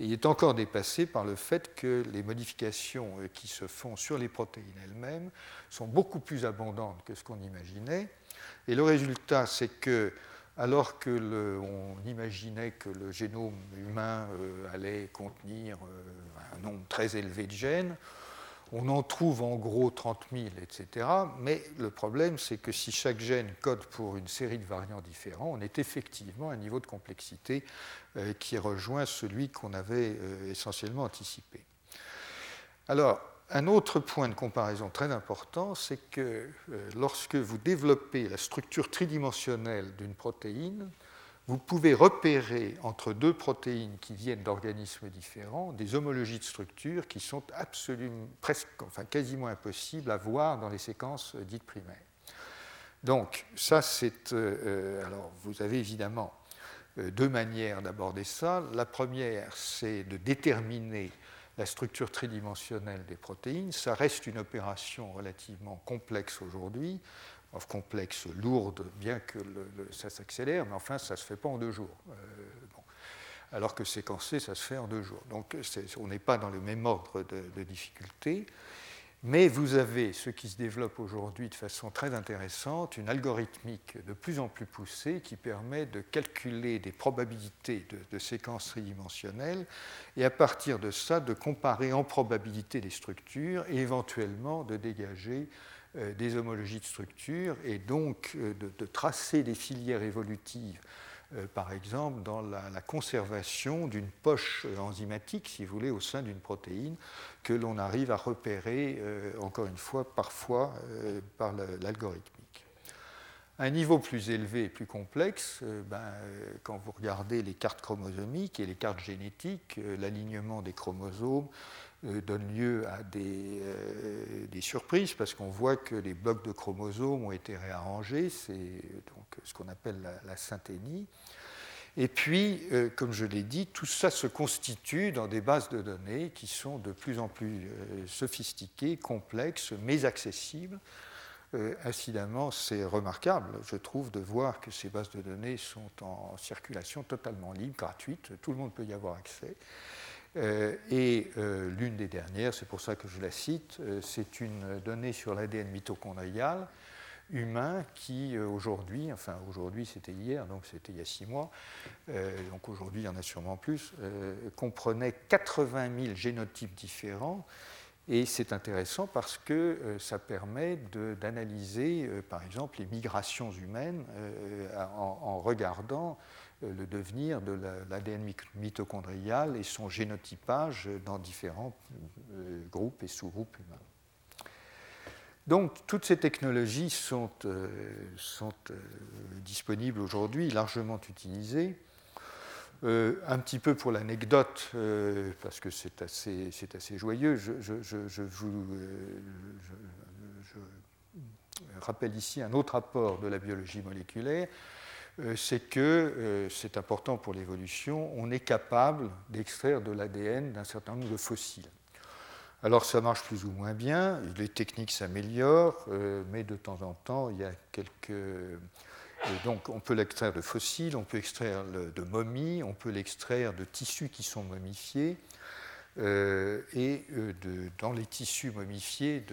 Il est encore dépassé par le fait que les modifications euh, qui se font sur les protéines elles-mêmes sont beaucoup plus abondantes que ce qu'on imaginait. Et le résultat, c'est que alors que on imaginait que le génome humain euh, allait contenir très élevé de gènes, on en trouve en gros 30 000, etc. Mais le problème, c'est que si chaque gène code pour une série de variants différents, on est effectivement à un niveau de complexité euh, qui rejoint celui qu'on avait essentiellement anticipé. Alors, un autre point de comparaison très important, c'est que euh, lorsque vous développez la structure tridimensionnelle d'une protéine, vous pouvez repérer entre deux protéines qui viennent d'organismes différents des homologies de structure qui sont absolument, presque, enfin quasiment impossibles à voir dans les séquences euh, dites primaires. Donc, ça, c'est. Euh, alors, vous avez évidemment deux manières d'aborder ça. La première, c'est de déterminer la structure tridimensionnelle des protéines. Ça reste une opération relativement complexe aujourd'hui. Complexe, lourde, bien que ça s'accélère, mais enfin, ça ne se fait pas en deux jours. Alors que séquencer, ça se fait en deux jours. Donc, on n'est pas dans le même ordre de, de difficulté. Mais vous avez ce qui se développe aujourd'hui de façon très intéressante, une algorithmique de plus en plus poussée qui permet de calculer des probabilités de, séquences tridimensionnelles et à partir de ça de comparer en probabilité les structures et éventuellement de dégager euh, des homologies de structures et donc euh, de, tracer des filières évolutives euh, par exemple, dans la, conservation d'une poche enzymatique, si vous voulez, au sein d'une protéine, que l'on arrive à repérer, euh, encore une fois, parfois euh, par l'algorithmique. Un niveau plus élevé et plus complexe, ben, quand vous regardez les cartes chromosomiques et les cartes génétiques, l'alignement des chromosomes, donne lieu à des, des surprises parce qu'on voit que les blocs de chromosomes ont été réarrangés, c'est donc ce qu'on appelle la, la synthénie. Et puis, euh, comme je l'ai dit, tout ça se constitue dans des bases de données qui sont de plus en plus euh, sophistiquées, complexes, mais accessibles. Euh, incidemment, c'est remarquable, je trouve, de voir que ces bases de données sont en circulation totalement libre, gratuite, tout le monde peut y avoir accès. Et l'une des dernières, c'est pour ça que je la cite, c'est une donnée sur l'ADN mitochondrial humain qui euh, aujourd'hui, enfin aujourd'hui c'était hier, donc c'était il y a six mois, euh, donc aujourd'hui il y en a sûrement plus, euh, comprenait 80 000 génotypes différents. Et c'est intéressant parce que ça permet d'analyser, par exemple, les migrations humaines en, regardant le devenir de l'ADN mitochondrial et son génotypage dans différents groupes et sous-groupes humains. Donc toutes ces technologies sont, euh, sont euh, disponibles aujourd'hui, largement utilisées. Euh, un petit peu pour l'anecdote, parce que c'est assez, assez, joyeux, je, je vous je, rappelle ici un autre apport de la biologie moléculaire, c'est que, c'est important pour l'évolution, on est capable d'extraire de l'ADN d'un certain nombre de fossiles. Alors ça marche plus ou moins bien, les techniques s'améliorent, euh, mais de temps en temps, il y a quelques... Euh, donc on peut l'extraire de fossiles, on peut extraire de momies, on peut l'extraire de tissus qui sont momifiés. Euh, et dans les tissus momifiés,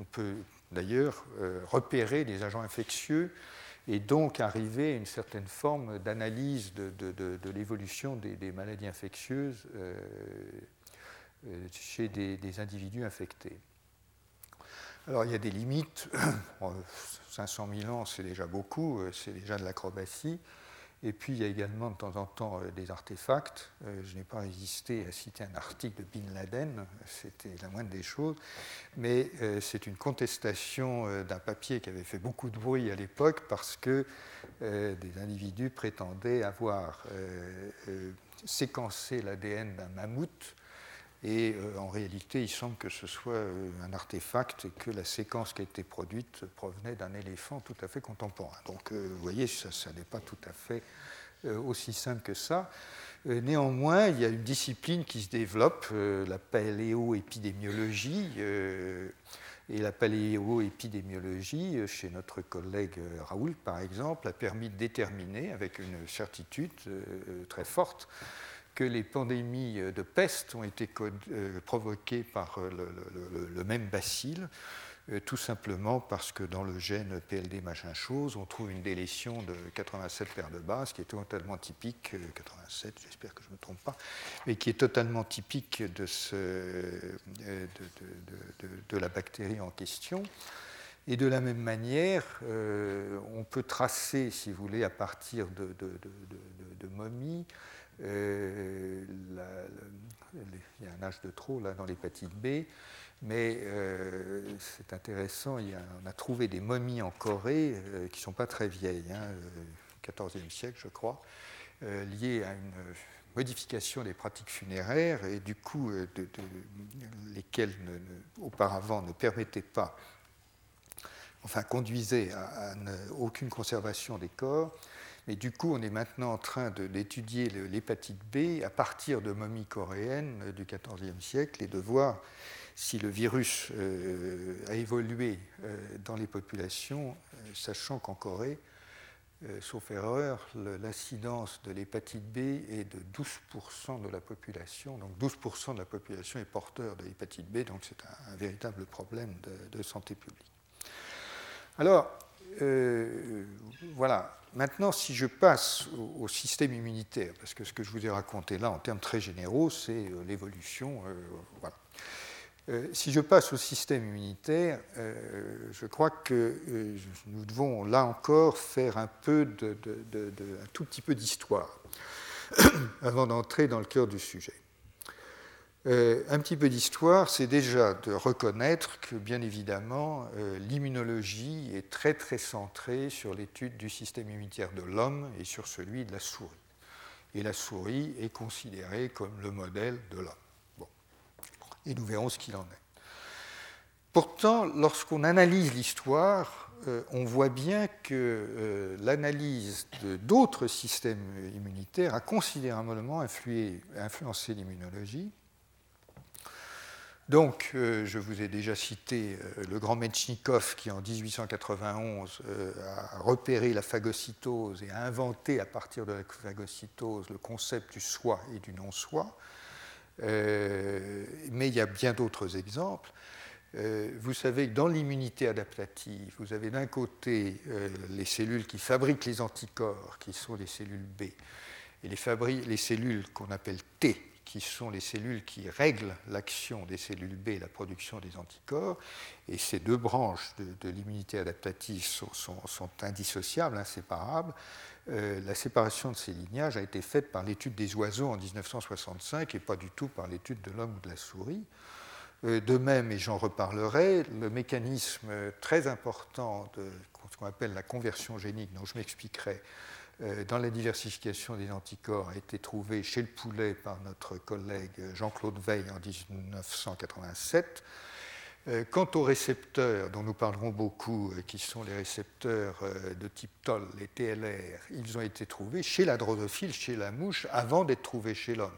on peut d'ailleurs repérer des agents infectieux et donc arriver à une certaine forme d'analyse de, l'évolution des, maladies infectieuses euh, chez des, individus infectés. Alors il y a des limites. 500 000 ans, c'est déjà beaucoup, euh, c'est déjà de l'acrobatie. Et puis il y a également de temps en temps euh, des artefacts. Je n'ai pas résisté à citer un article de Bin Laden, c'était la moindre des choses, mais c'est une contestation d'un papier qui avait fait beaucoup de bruit à l'époque parce que des individus prétendaient avoir séquencé l'ADN d'un mammouth et euh, en réalité, il semble que ce soit euh, un artefact et que la séquence qui a été produite provenait d'un éléphant tout à fait contemporain. Donc euh, vous voyez, ça, n'est pas tout à fait aussi simple que ça. néanmoins, il y a une discipline qui se développe, la paléoépidémiologie. et la paléoépidémiologie, chez notre collègue Raoul par exemple, a permis de déterminer avec une certitude très forte que les pandémies de peste ont été euh, provoquées par euh, le, même bacille, euh, tout simplement parce que dans le gène PLD machin chose, on trouve une délétion de 87 paires de bases qui est totalement typique, 87, j'espère que je ne me trompe pas, mais qui est totalement typique de, la bactérie en question. Et de la même manière, on peut tracer, si vous voulez, à partir de, momies, euh, il y a un âge de trop là, dans l'hépatite B, mais euh, c'est intéressant, on a trouvé des momies en Corée euh, qui ne sont pas très vieilles, hein, 14e siècle je crois, liées à une modification des pratiques funéraires et du coup lesquelles auparavant ne permettaient pas, enfin conduisaient à aucune conservation des corps. Mais du coup, on est maintenant en train d'étudier l'hépatite B à partir de momies coréennes du XIVe siècle et de voir si le virus a évolué dans les populations, sachant qu'en Corée, sauf erreur, l'incidence de l'hépatite B est de 12% de la population. Donc 12% de la population est porteur de l'hépatite B, donc c'est un, véritable problème de, santé publique. Alors, voilà, Maintenant, si je passe au, système immunitaire, parce que ce que je vous ai raconté là, en termes très généraux, c'est euh, l'évolution. Euh, euh, si je passe au système immunitaire, je crois que nous devons là encore faire un, peu de, un tout petit peu d'histoire avant d'entrer dans le cœur du sujet. Euh, un petit peu d'histoire, c'est déjà de reconnaître que, bien évidemment, euh, l'immunologie est très très centrée sur l'étude du système immunitaire de l'homme et sur celui de la souris. Et la souris est considérée comme le modèle de l'homme. Et nous verrons ce qu'il en est. Pourtant, lorsqu'on analyse l'histoire, euh, on voit bien que l'analyse d'autres systèmes immunitaires a considérablement influencé l'immunologie donc, euh, je vous ai déjà cité euh, le grand Metchnikov qui, en 1891, euh, a repéré la phagocytose et a inventé à partir de la phagocytose le concept du soi et du non-soi. mais il y a bien d'autres exemples. vous savez que dans l'immunité adaptative, vous avez d'un côté les cellules qui fabriquent les anticorps, qui sont les cellules B, et les, les cellules qu'on appelle T, qui sont les cellules qui règlent l'action des cellules B la production des anticorps. Et ces deux branches de, l'immunité adaptative sont, indissociables, inséparables. Euh, la séparation de ces lignages a été faite par l'étude des oiseaux en 1965 et pas du tout par l'étude de l'homme ou de la souris. Euh, de même, et j'en reparlerai, le mécanisme très important de ce qu'on appelle la conversion génique, dont je m'expliquerai, dans la diversification des anticorps a été trouvé chez le poulet par notre collègue Jean-Claude Veil en 1987. Euh, quant aux récepteurs, dont nous parlerons beaucoup, euh, qui sont les récepteurs de type TOL, les TLR, ils ont été trouvés chez la drosophile, chez la mouche, avant d'être trouvés chez l'homme.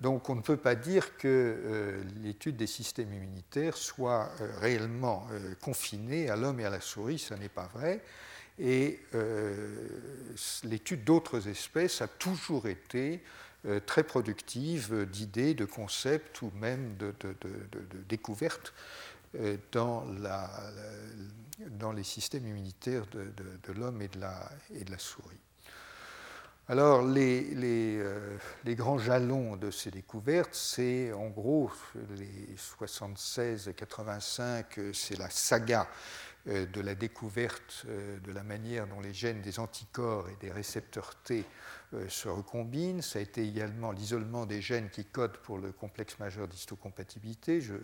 Donc on ne peut pas dire que l'étude des systèmes immunitaires soit réellement confinée à l'homme et à la souris, ce n'est pas vrai. Et euh, l'étude d'autres espèces a toujours été euh, très productive d'idées, de concepts ou même de, découvertes euh, dans, les systèmes immunitaires de, l'homme et, de la souris. Alors, les, les, grands jalons de ces découvertes, c'est en gros les 76-85, c'est la saga euh, de la découverte euh, de la manière dont les gènes des anticorps et des récepteurs T euh, se recombinent. Ça a été également l'isolement des gènes qui codent pour le complexe majeur d'histocompatibilité, je,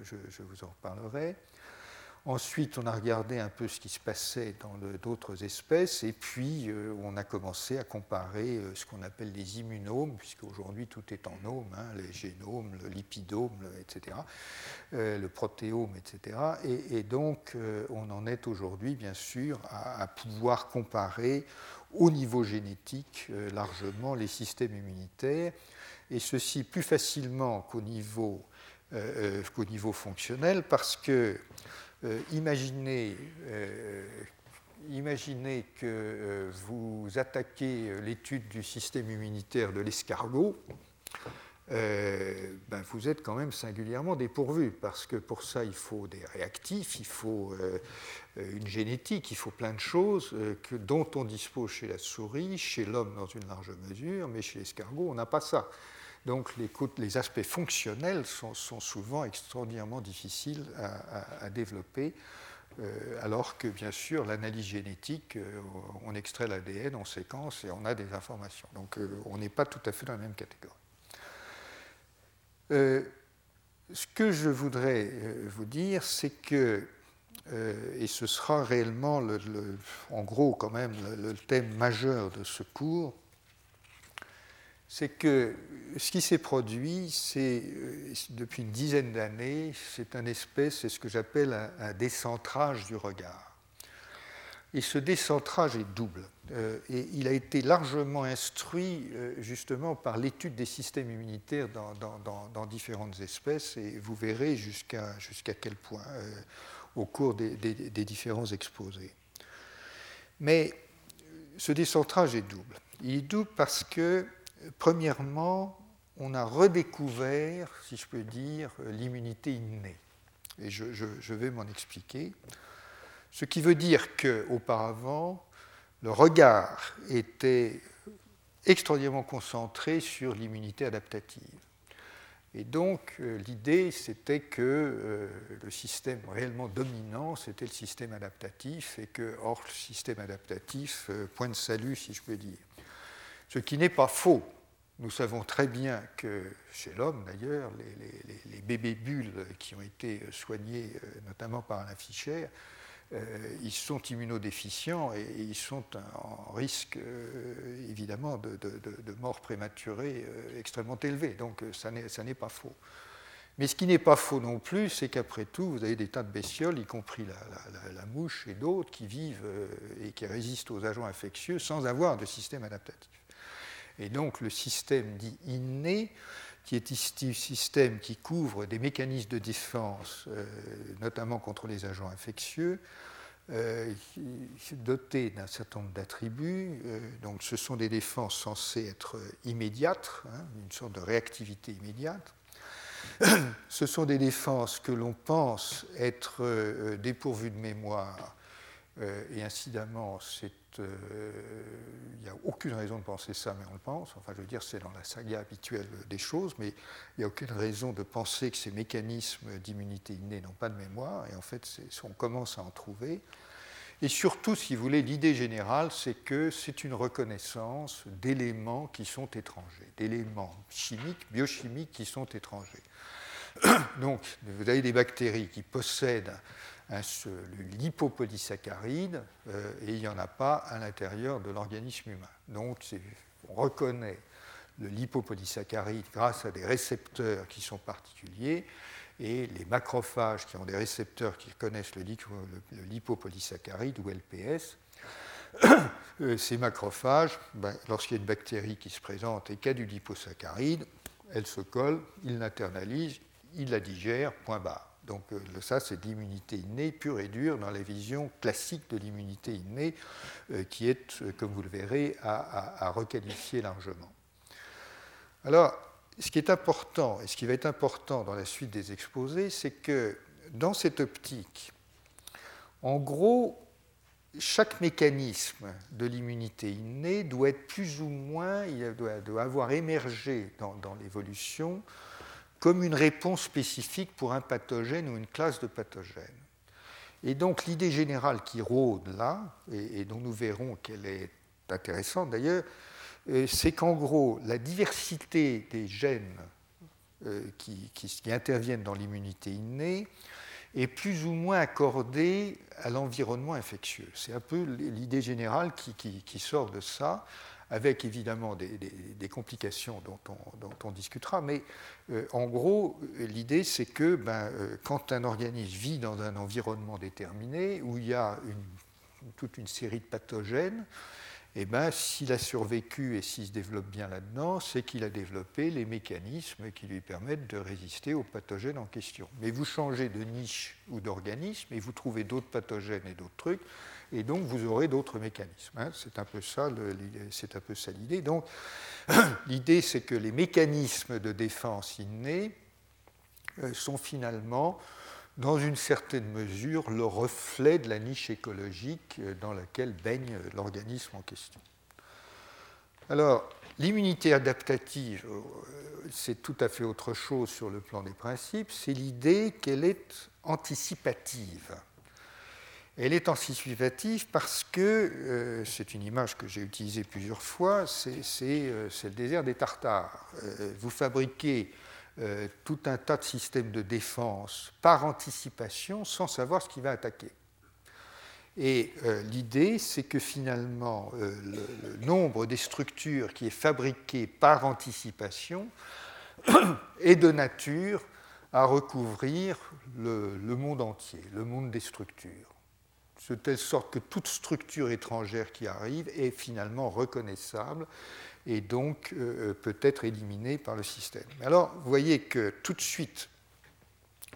vous en reparlerai. Ensuite, on a regardé un peu ce qui se passait dans d'autres espèces, et puis euh, on a commencé à comparer euh, ce qu'on appelle les immunomes, puisqu'aujourd'hui tout est en noms, hein, les génomes, le lipidome, etc., euh, le protéome, etc. Et, donc, on en est aujourd'hui, bien sûr, à, pouvoir comparer au niveau génétique largement les systèmes immunitaires, et ceci plus facilement qu'au niveau, qu'au niveau fonctionnel, parce que euh, imaginez, euh, imaginez, que euh, vous attaquez l'étude du système immunitaire de l'escargot. Ben vous êtes quand même singulièrement dépourvu, parce que pour ça, il faut des réactifs, il faut une génétique, il faut plein de choses dont on dispose chez la souris, chez l'homme dans une large mesure, mais chez l'escargot, on n'a pas ça. Donc les, aspects fonctionnels sont, souvent extraordinairement difficiles à, développer, euh, alors que bien sûr l'analyse génétique, euh, on extrait l'ADN, on séquence et on a des informations. Donc euh, on n'est pas tout à fait dans la même catégorie. ce que je voudrais vous dire, c'est que, et ce sera réellement, en gros quand même, le thème majeur de ce cours, c'est que ce qui s'est produit, c'est euh, depuis une dizaine d'années, c'est un espèce, c'est ce que j'appelle un, décentrage du regard. Et ce décentrage est double. Euh, et il a été largement instruit euh, justement par l'étude des systèmes immunitaires dans, différentes espèces, et vous verrez jusqu'à quel point au cours des, différents exposés. Mais ce décentrage est double. Il est double parce que, premièrement, on a redécouvert, si je peux dire, l'immunité innée. Et je, vais m'en expliquer. Ce qui veut dire qu'auparavant, le regard était extraordinairement concentré sur l'immunité adaptative. Et donc euh, l'idée, c'était que euh, le système réellement dominant, c'était le système adaptatif, et que, hors le système adaptatif, euh, point de salut, si je peux dire. Ce qui n'est pas faux. Nous savons très bien que chez l'homme, d'ailleurs, les, bébés bulles qui ont été soignés notamment par un affichère, euh, ils sont immunodéficients et ils sont en risque euh, évidemment de, mort prématurée euh, extrêmement élevé. Donc ça n'est pas faux. Mais ce qui n'est pas faux non plus, c'est qu'après tout, vous avez des tas de bestioles, y compris la, mouche et d'autres, qui vivent et qui résistent aux agents infectieux sans avoir de système adaptatif. Et donc le système dit inné, qui est un système qui couvre des mécanismes de défense, euh, notamment contre les agents infectieux, euh, doté d'un certain nombre d'attributs. Euh, donc, ce sont des défenses censées être immédiates, hein, une sorte de réactivité immédiate. Ce sont des défenses que l'on pense être dépourvues de mémoire, et incidemment, c'est euh, il n'y a aucune raison de penser ça, mais on le pense. Enfin, je veux dire, c'est dans la saga habituelle des choses, mais il n'y a aucune raison de penser que ces mécanismes d'immunité innée n'ont pas de mémoire. Et en fait, on commence à en trouver. Et surtout, si vous voulez, l'idée générale, c'est que c'est une reconnaissance d'éléments qui sont étrangers, d'éléments chimiques, biochimiques qui sont étrangers. Donc, vous avez des bactéries qui possèdent un, lipopolysaccharide euh, et il n'y en a pas à l'intérieur de l'organisme humain. Donc on reconnaît le lipopolysaccharide grâce à des récepteurs qui sont particuliers et les macrophages qui ont des récepteurs qui connaissent le, lipopolysaccharide ou LPS. Euh, ces macrophages, ben, lorsqu'il y a une bactérie qui se présente et qui a du liposaccharide, elle se colle, il l'internalise, il la digère, point barre. Donc euh, ça, c'est l'immunité innée pure et dure dans la vision classique de l'immunité innée, euh, qui est, euh, comme vous le verrez, à, requalifier largement. Alors, ce qui est important, et ce qui va être important dans la suite des exposés, c'est que dans cette optique, en gros, chaque mécanisme de l'immunité innée doit être plus ou moins, il doit, avoir émergé dans l'évolution comme une réponse spécifique pour un pathogène ou une classe de pathogènes. Et donc l'idée générale qui rôde là, et, dont nous verrons qu'elle est intéressante d'ailleurs, euh, c'est qu'en gros, la diversité des gènes euh, qui, interviennent dans l'immunité innée est plus ou moins accordée à l'environnement infectieux. C'est un peu l'idée générale qui, sort de ça, avec évidemment des, complications dont on, discutera, mais euh, en gros, l'idée c'est que ben, euh, quand un organisme vit dans un environnement déterminé, où il y a toute une série de pathogènes, eh ben, s'il a survécu et s'il se développe bien là-dedans, c'est qu'il a développé les mécanismes qui lui permettent de résister aux pathogènes en question. Mais vous changez de niche ou d'organisme et vous trouvez d'autres pathogènes et d'autres trucs, et donc vous aurez d'autres mécanismes. Hein. C'est un peu ça, l'idée. Donc l'idée, c'est que les mécanismes de défense innés euh, sont finalement, dans une certaine mesure, le reflet de la niche écologique euh, dans laquelle baigne l'organisme en question. Alors, l'immunité adaptative, euh, c'est tout à fait autre chose sur le plan des principes, c'est l'idée qu'elle est anticipative. Elle est anticipative parce que, euh, c'est une image que j'ai utilisée plusieurs fois, c'est euh, le désert des Tartares. Euh, vous fabriquez tout un tas de systèmes de défense par anticipation sans savoir ce qui va attaquer. Et l'idée, c'est que finalement, le, nombre des structures qui est fabriqué par anticipation est de nature à recouvrir le monde entier, le monde des structures. De telle sorte que toute structure étrangère qui arrive est finalement reconnaissable et donc euh, peut être éliminée par le système. Alors, vous voyez que tout de suite,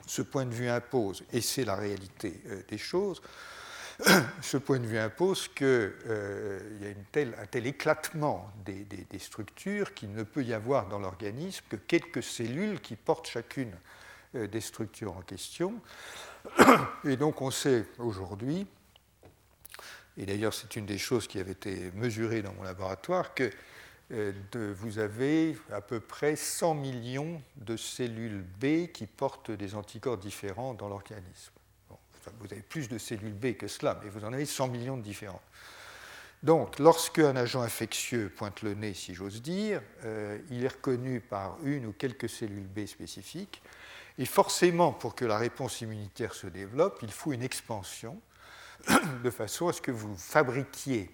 ce point de vue impose, et c'est la réalité des choses, ce point de vue impose qu'il euh, y a un tel éclatement des, structures qu'il ne peut y avoir dans l'organisme que quelques cellules qui portent chacune euh, des structures en question. Et donc on sait aujourd'hui, et d'ailleurs c'est une des choses qui avait été mesurée dans mon laboratoire, que euh, vous avez à peu près 100 millions de cellules B qui portent des anticorps différents dans l'organisme vous avez plus de cellules B que cela, mais vous en avez 100 millions de différentes. Donc, lorsque un agent infectieux pointe le nez, si j'ose dire, euh, il est reconnu par une ou quelques cellules B spécifiques. Et forcément, pour que la réponse immunitaire se développe, il faut une expansion de façon à ce que vous fabriquiez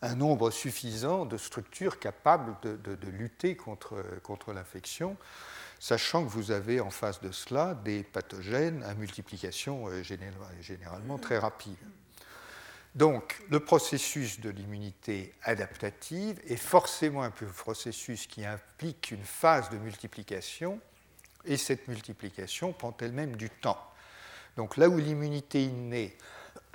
un nombre suffisant de structures capables de, lutter contre, contre l'infection sachant que vous avez en face de cela des pathogènes à multiplication euh, généralement très rapide. Donc, le processus de l'immunité adaptative est forcément un processus qui implique une phase de multiplication, et cette multiplication prend elle-même du temps. Donc, là où l'immunité innée,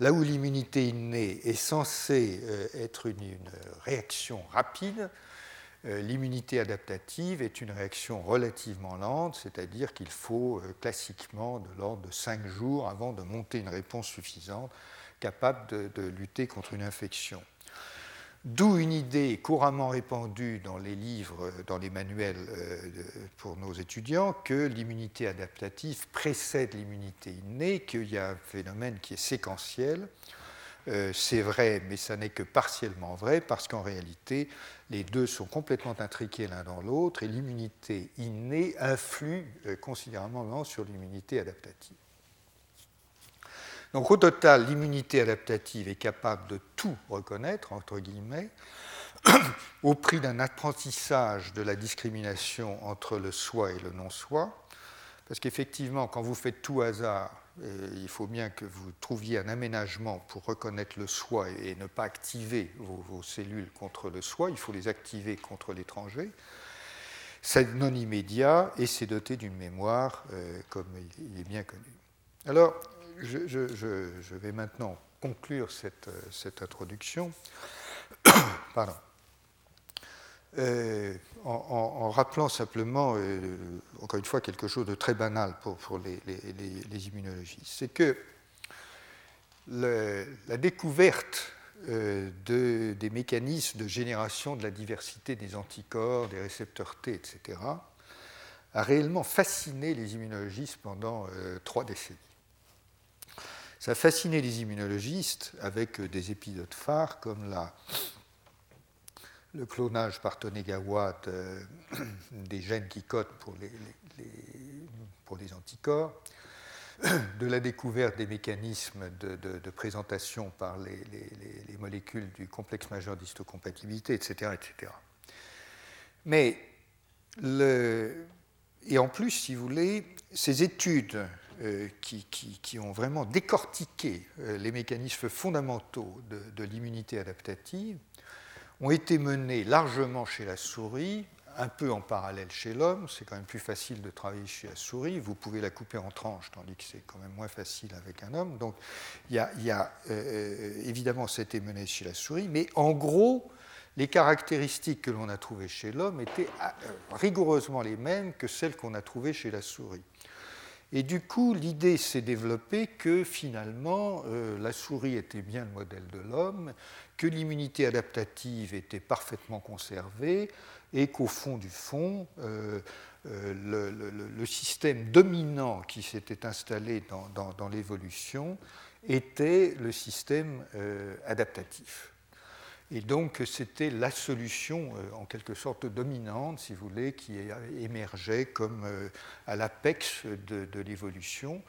là où l'immunité innée est censée euh, être une réaction rapide, euh, l'immunité adaptative est une réaction relativement lente, c'est-à-dire qu'il faut euh, classiquement de l'ordre de 5 jours avant de monter une réponse suffisante capable de, lutter contre une infection. D'où une idée couramment répandue dans les livres, dans les manuels euh, pour nos étudiants, que l'immunité adaptative précède l'immunité innée, qu'il y a un phénomène qui est séquentiel. c'est vrai, mais ça n'est que partiellement vrai, parce qu'en réalité, les deux sont complètement intriqués l'un dans l'autre et l'immunité innée influe euh, considérablement sur l'immunité adaptative. Donc au total, l'immunité adaptative est capable de tout reconnaître, entre guillemets, au prix d'un apprentissage de la discrimination entre le soi et le non-soi, parce qu'effectivement, quand vous faites tout hasard, il faut bien que vous trouviez un aménagement pour reconnaître le soi et ne pas activer vos, cellules contre le soi, il faut les activer contre l'étranger. C'est non immédiat et c'est doté d'une mémoire euh, comme il est bien connu. Alors, je, vais maintenant conclure cette, cette introduction. Euh, en, rappelant simplement, euh, encore une fois, quelque chose de très banal pour, les, immunologistes. C'est que la découverte euh, de, des mécanismes de génération de la diversité des anticorps, des récepteurs T, etc., a réellement fasciné les immunologistes pendant trois décennies. Ça a fasciné les immunologistes avec des épisodes phares comme le clonage par Tonegawa des gènes qui codent pour les, anticorps, de la découverte des mécanismes de, présentation par les, molécules du complexe majeur d'histocompatibilité, etc., etc. Mais, et en plus, si vous voulez, ces études euh, qui, ont vraiment décortiqué euh, les mécanismes fondamentaux de, l'immunité adaptative ont été menées largement chez la souris, un peu en parallèle chez l'homme. C'est quand même plus facile de travailler chez la souris. Vous pouvez la couper en tranches, tandis que c'est quand même moins facile avec un homme. Donc, il y a, a euh, évidemment, c'était mené chez la souris, mais en gros, les caractéristiques que l'on a trouvées chez l'homme étaient rigoureusement les mêmes que celles qu'on a trouvées chez la souris. Et du coup, l'idée s'est développée que finalement, euh, la souris était bien le modèle de l'homme, que l'immunité adaptative était parfaitement conservée, et qu'au fond du fond, euh, euh, le, système dominant qui s'était installé dans, l'évolution était le système adaptatif. Et donc c'était la solution euh, en quelque sorte dominante, si vous voulez, qui émergeait comme euh, à l'apex de, l'évolution.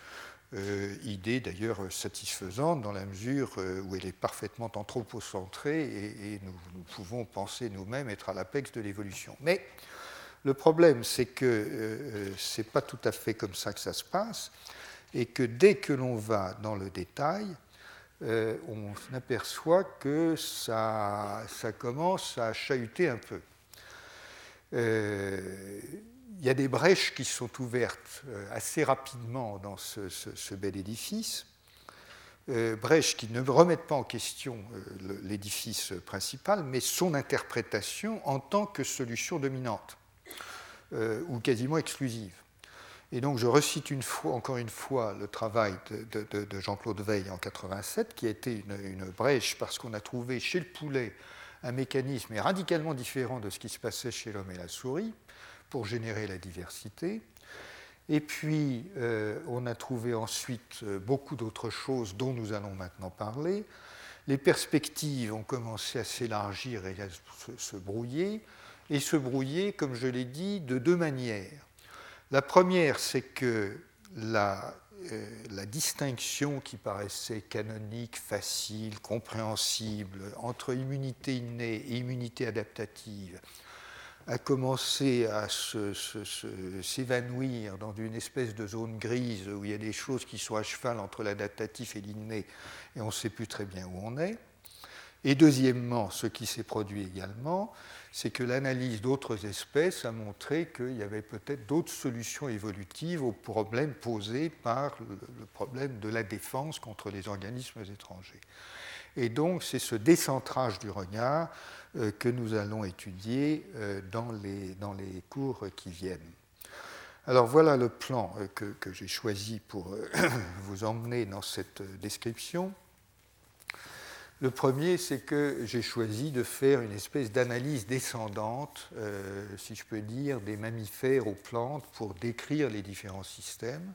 Euh, idée d'ailleurs satisfaisante dans la mesure où elle est parfaitement anthropocentrée et, et nous, pouvons penser nous-mêmes être à l'apex de l'évolution. Mais le problème, c'est que ce n'est pas tout à fait comme ça que ça se passe. et que dès que l'on va dans le détail, euh, on aperçoit que ça, commence à chahuter un peu. Euh, il y a des brèches qui sont ouvertes euh, assez rapidement dans ce, bel édifice, brèches qui ne remettent pas en question l'édifice principal, mais son interprétation en tant que solution dominante, ou quasiment exclusive. Et donc je recite encore une fois le travail de, Jean-Claude Veil en 87, qui a été une, brèche parce qu'on a trouvé chez le poulet un mécanisme radicalement différent de ce qui se passait chez l'homme et la souris pour générer la diversité. Et puis euh, on a trouvé ensuite euh, beaucoup d'autres choses dont nous allons maintenant parler. Les perspectives ont commencé à s'élargir et à se brouiller, et se brouiller, comme je l'ai dit, de deux manières. La première, c'est que la, euh, la, distinction qui paraissait canonique, facile, compréhensible entre immunité innée et immunité adaptative a commencé à s'évanouir dans une espèce de zone grise où il y a des choses qui sont à cheval entre l'adaptatif et l'inné et on ne sait plus très bien où on est. Et deuxièmement, ce qui s'est produit également, c'est que l'analyse d'autres espèces a montré qu'il y avait peut-être d'autres solutions évolutives aux problèmes posés par le problème de la défense contre les organismes étrangers. Et donc, c'est ce décentrage du regard euh, que nous allons étudier euh, dans les, dans les cours qui viennent. Alors voilà le plan euh, que, que j'ai choisi pour vous emmener dans cette description. Le premier, c'est que j'ai choisi de faire une espèce d'analyse descendante, euh, si je peux dire, des mammifères aux plantes pour décrire les différents systèmes.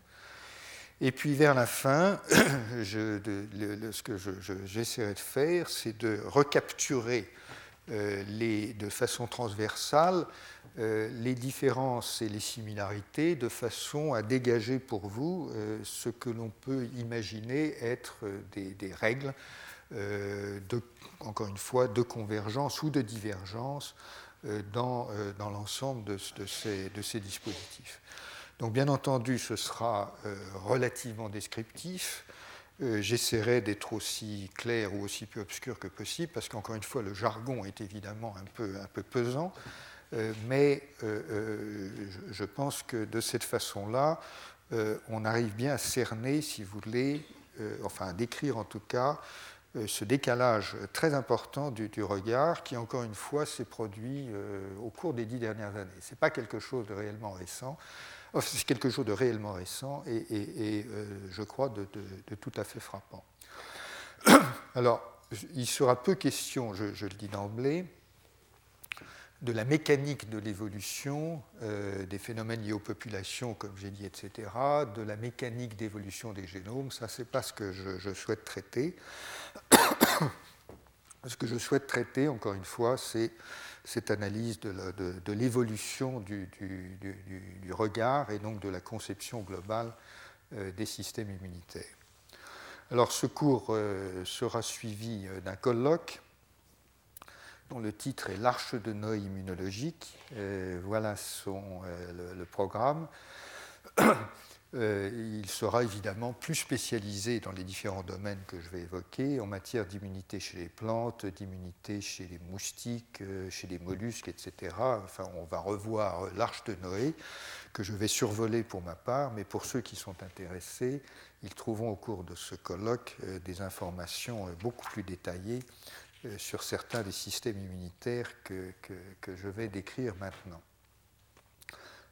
Et puis vers la fin, ce que j'essaierai de faire, c'est de recapturer euh, de façon transversale euh, les différences et les similarités de façon à dégager pour vous ce que l'on peut imaginer être des règles de, encore une fois, de convergence ou de divergence euh, dans, euh, dans l'ensemble de, ces, de, ces, dispositifs. Donc bien entendu, ce sera relativement descriptif. J'essaierai d'être aussi clair ou aussi peu obscur que possible, parce qu'encore une fois, le jargon est évidemment un peu, un peu pesant, mais je pense que de cette façon-là, on arrive bien à cerner, si vous voulez, enfin à décrire en tout cas, euh, ce décalage très important du, regard qui, encore une fois, s'est produit euh, au cours des dix dernières années. Ce n'est pas quelque chose de réellement récent, c'est quelque chose de réellement récent et, euh, je crois de, tout à fait frappant. Alors, il sera peu question, je, le dis d'emblée, de la mécanique de l'évolution des phénomènes liés aux populations, comme j'ai dit, etc., de la mécanique d'évolution des génomes. Ça, ce n'est pas ce que je souhaite traiter. Ce que je souhaite traiter, encore une fois, c'est cette analyse de l'évolution du, regard et donc de la conception globale euh, des systèmes immunitaires. Alors ce cours euh, sera suivi euh, d'un colloque dont le titre est L'Arche de Noé immunologique. voilà son, le, programme. Euh, il sera évidemment plus spécialisé dans les différents domaines que je vais évoquer, en matière d'immunité chez les plantes, d'immunité chez les moustiques, euh, chez les mollusques, etc. Enfin, on va revoir l'arche de Noé, que je vais survoler pour ma part, mais pour ceux qui sont intéressés, ils trouveront au cours de ce colloque euh, des informations beaucoup plus détaillées sur certains des systèmes immunitaires que, je vais décrire maintenant.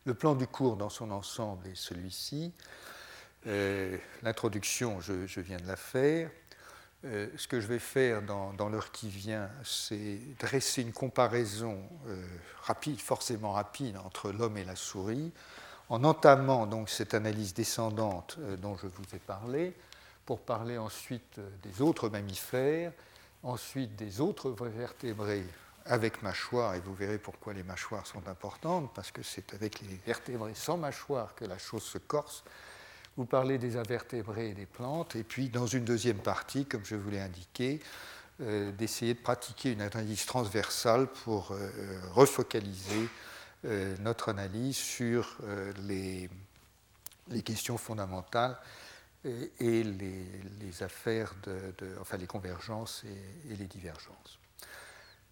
Le plan du cours dans son ensemble est celui-ci. Euh, l'introduction, je, viens de la faire. Euh, ce que je vais faire dans, l'heure qui vient, c'est dresser une comparaison euh, rapide, forcément rapide, entre l'homme et la souris, en entamant donc cette analyse descendante dont je vous ai parlé, pour parler ensuite des autres mammifères, ensuite des autres vertébrés avec mâchoire, et vous verrez pourquoi les mâchoires sont importantes, parce que c'est avec les vertébrés sans mâchoire que la chose se corse. Vous parlez des invertébrés et des plantes, et puis dans une deuxième partie, comme je vous l'ai indiqué, euh, d'essayer de pratiquer une analyse transversale pour euh, refocaliser euh, notre analyse sur les, les, questions fondamentales et, les, affaires, de, enfin les convergences et, les divergences.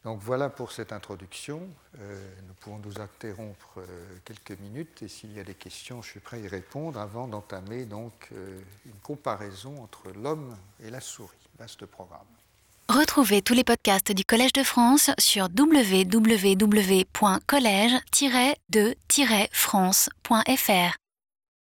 Donc voilà pour cette introduction. Euh, nous pouvons nous interrompre euh, quelques minutes et s'il y a des questions, je suis prêt à y répondre avant d'entamer donc euh, une comparaison entre l'homme et la souris. Vaste programme. Retrouvez tous les podcasts du Collège de France sur www.collège-de-france.fr.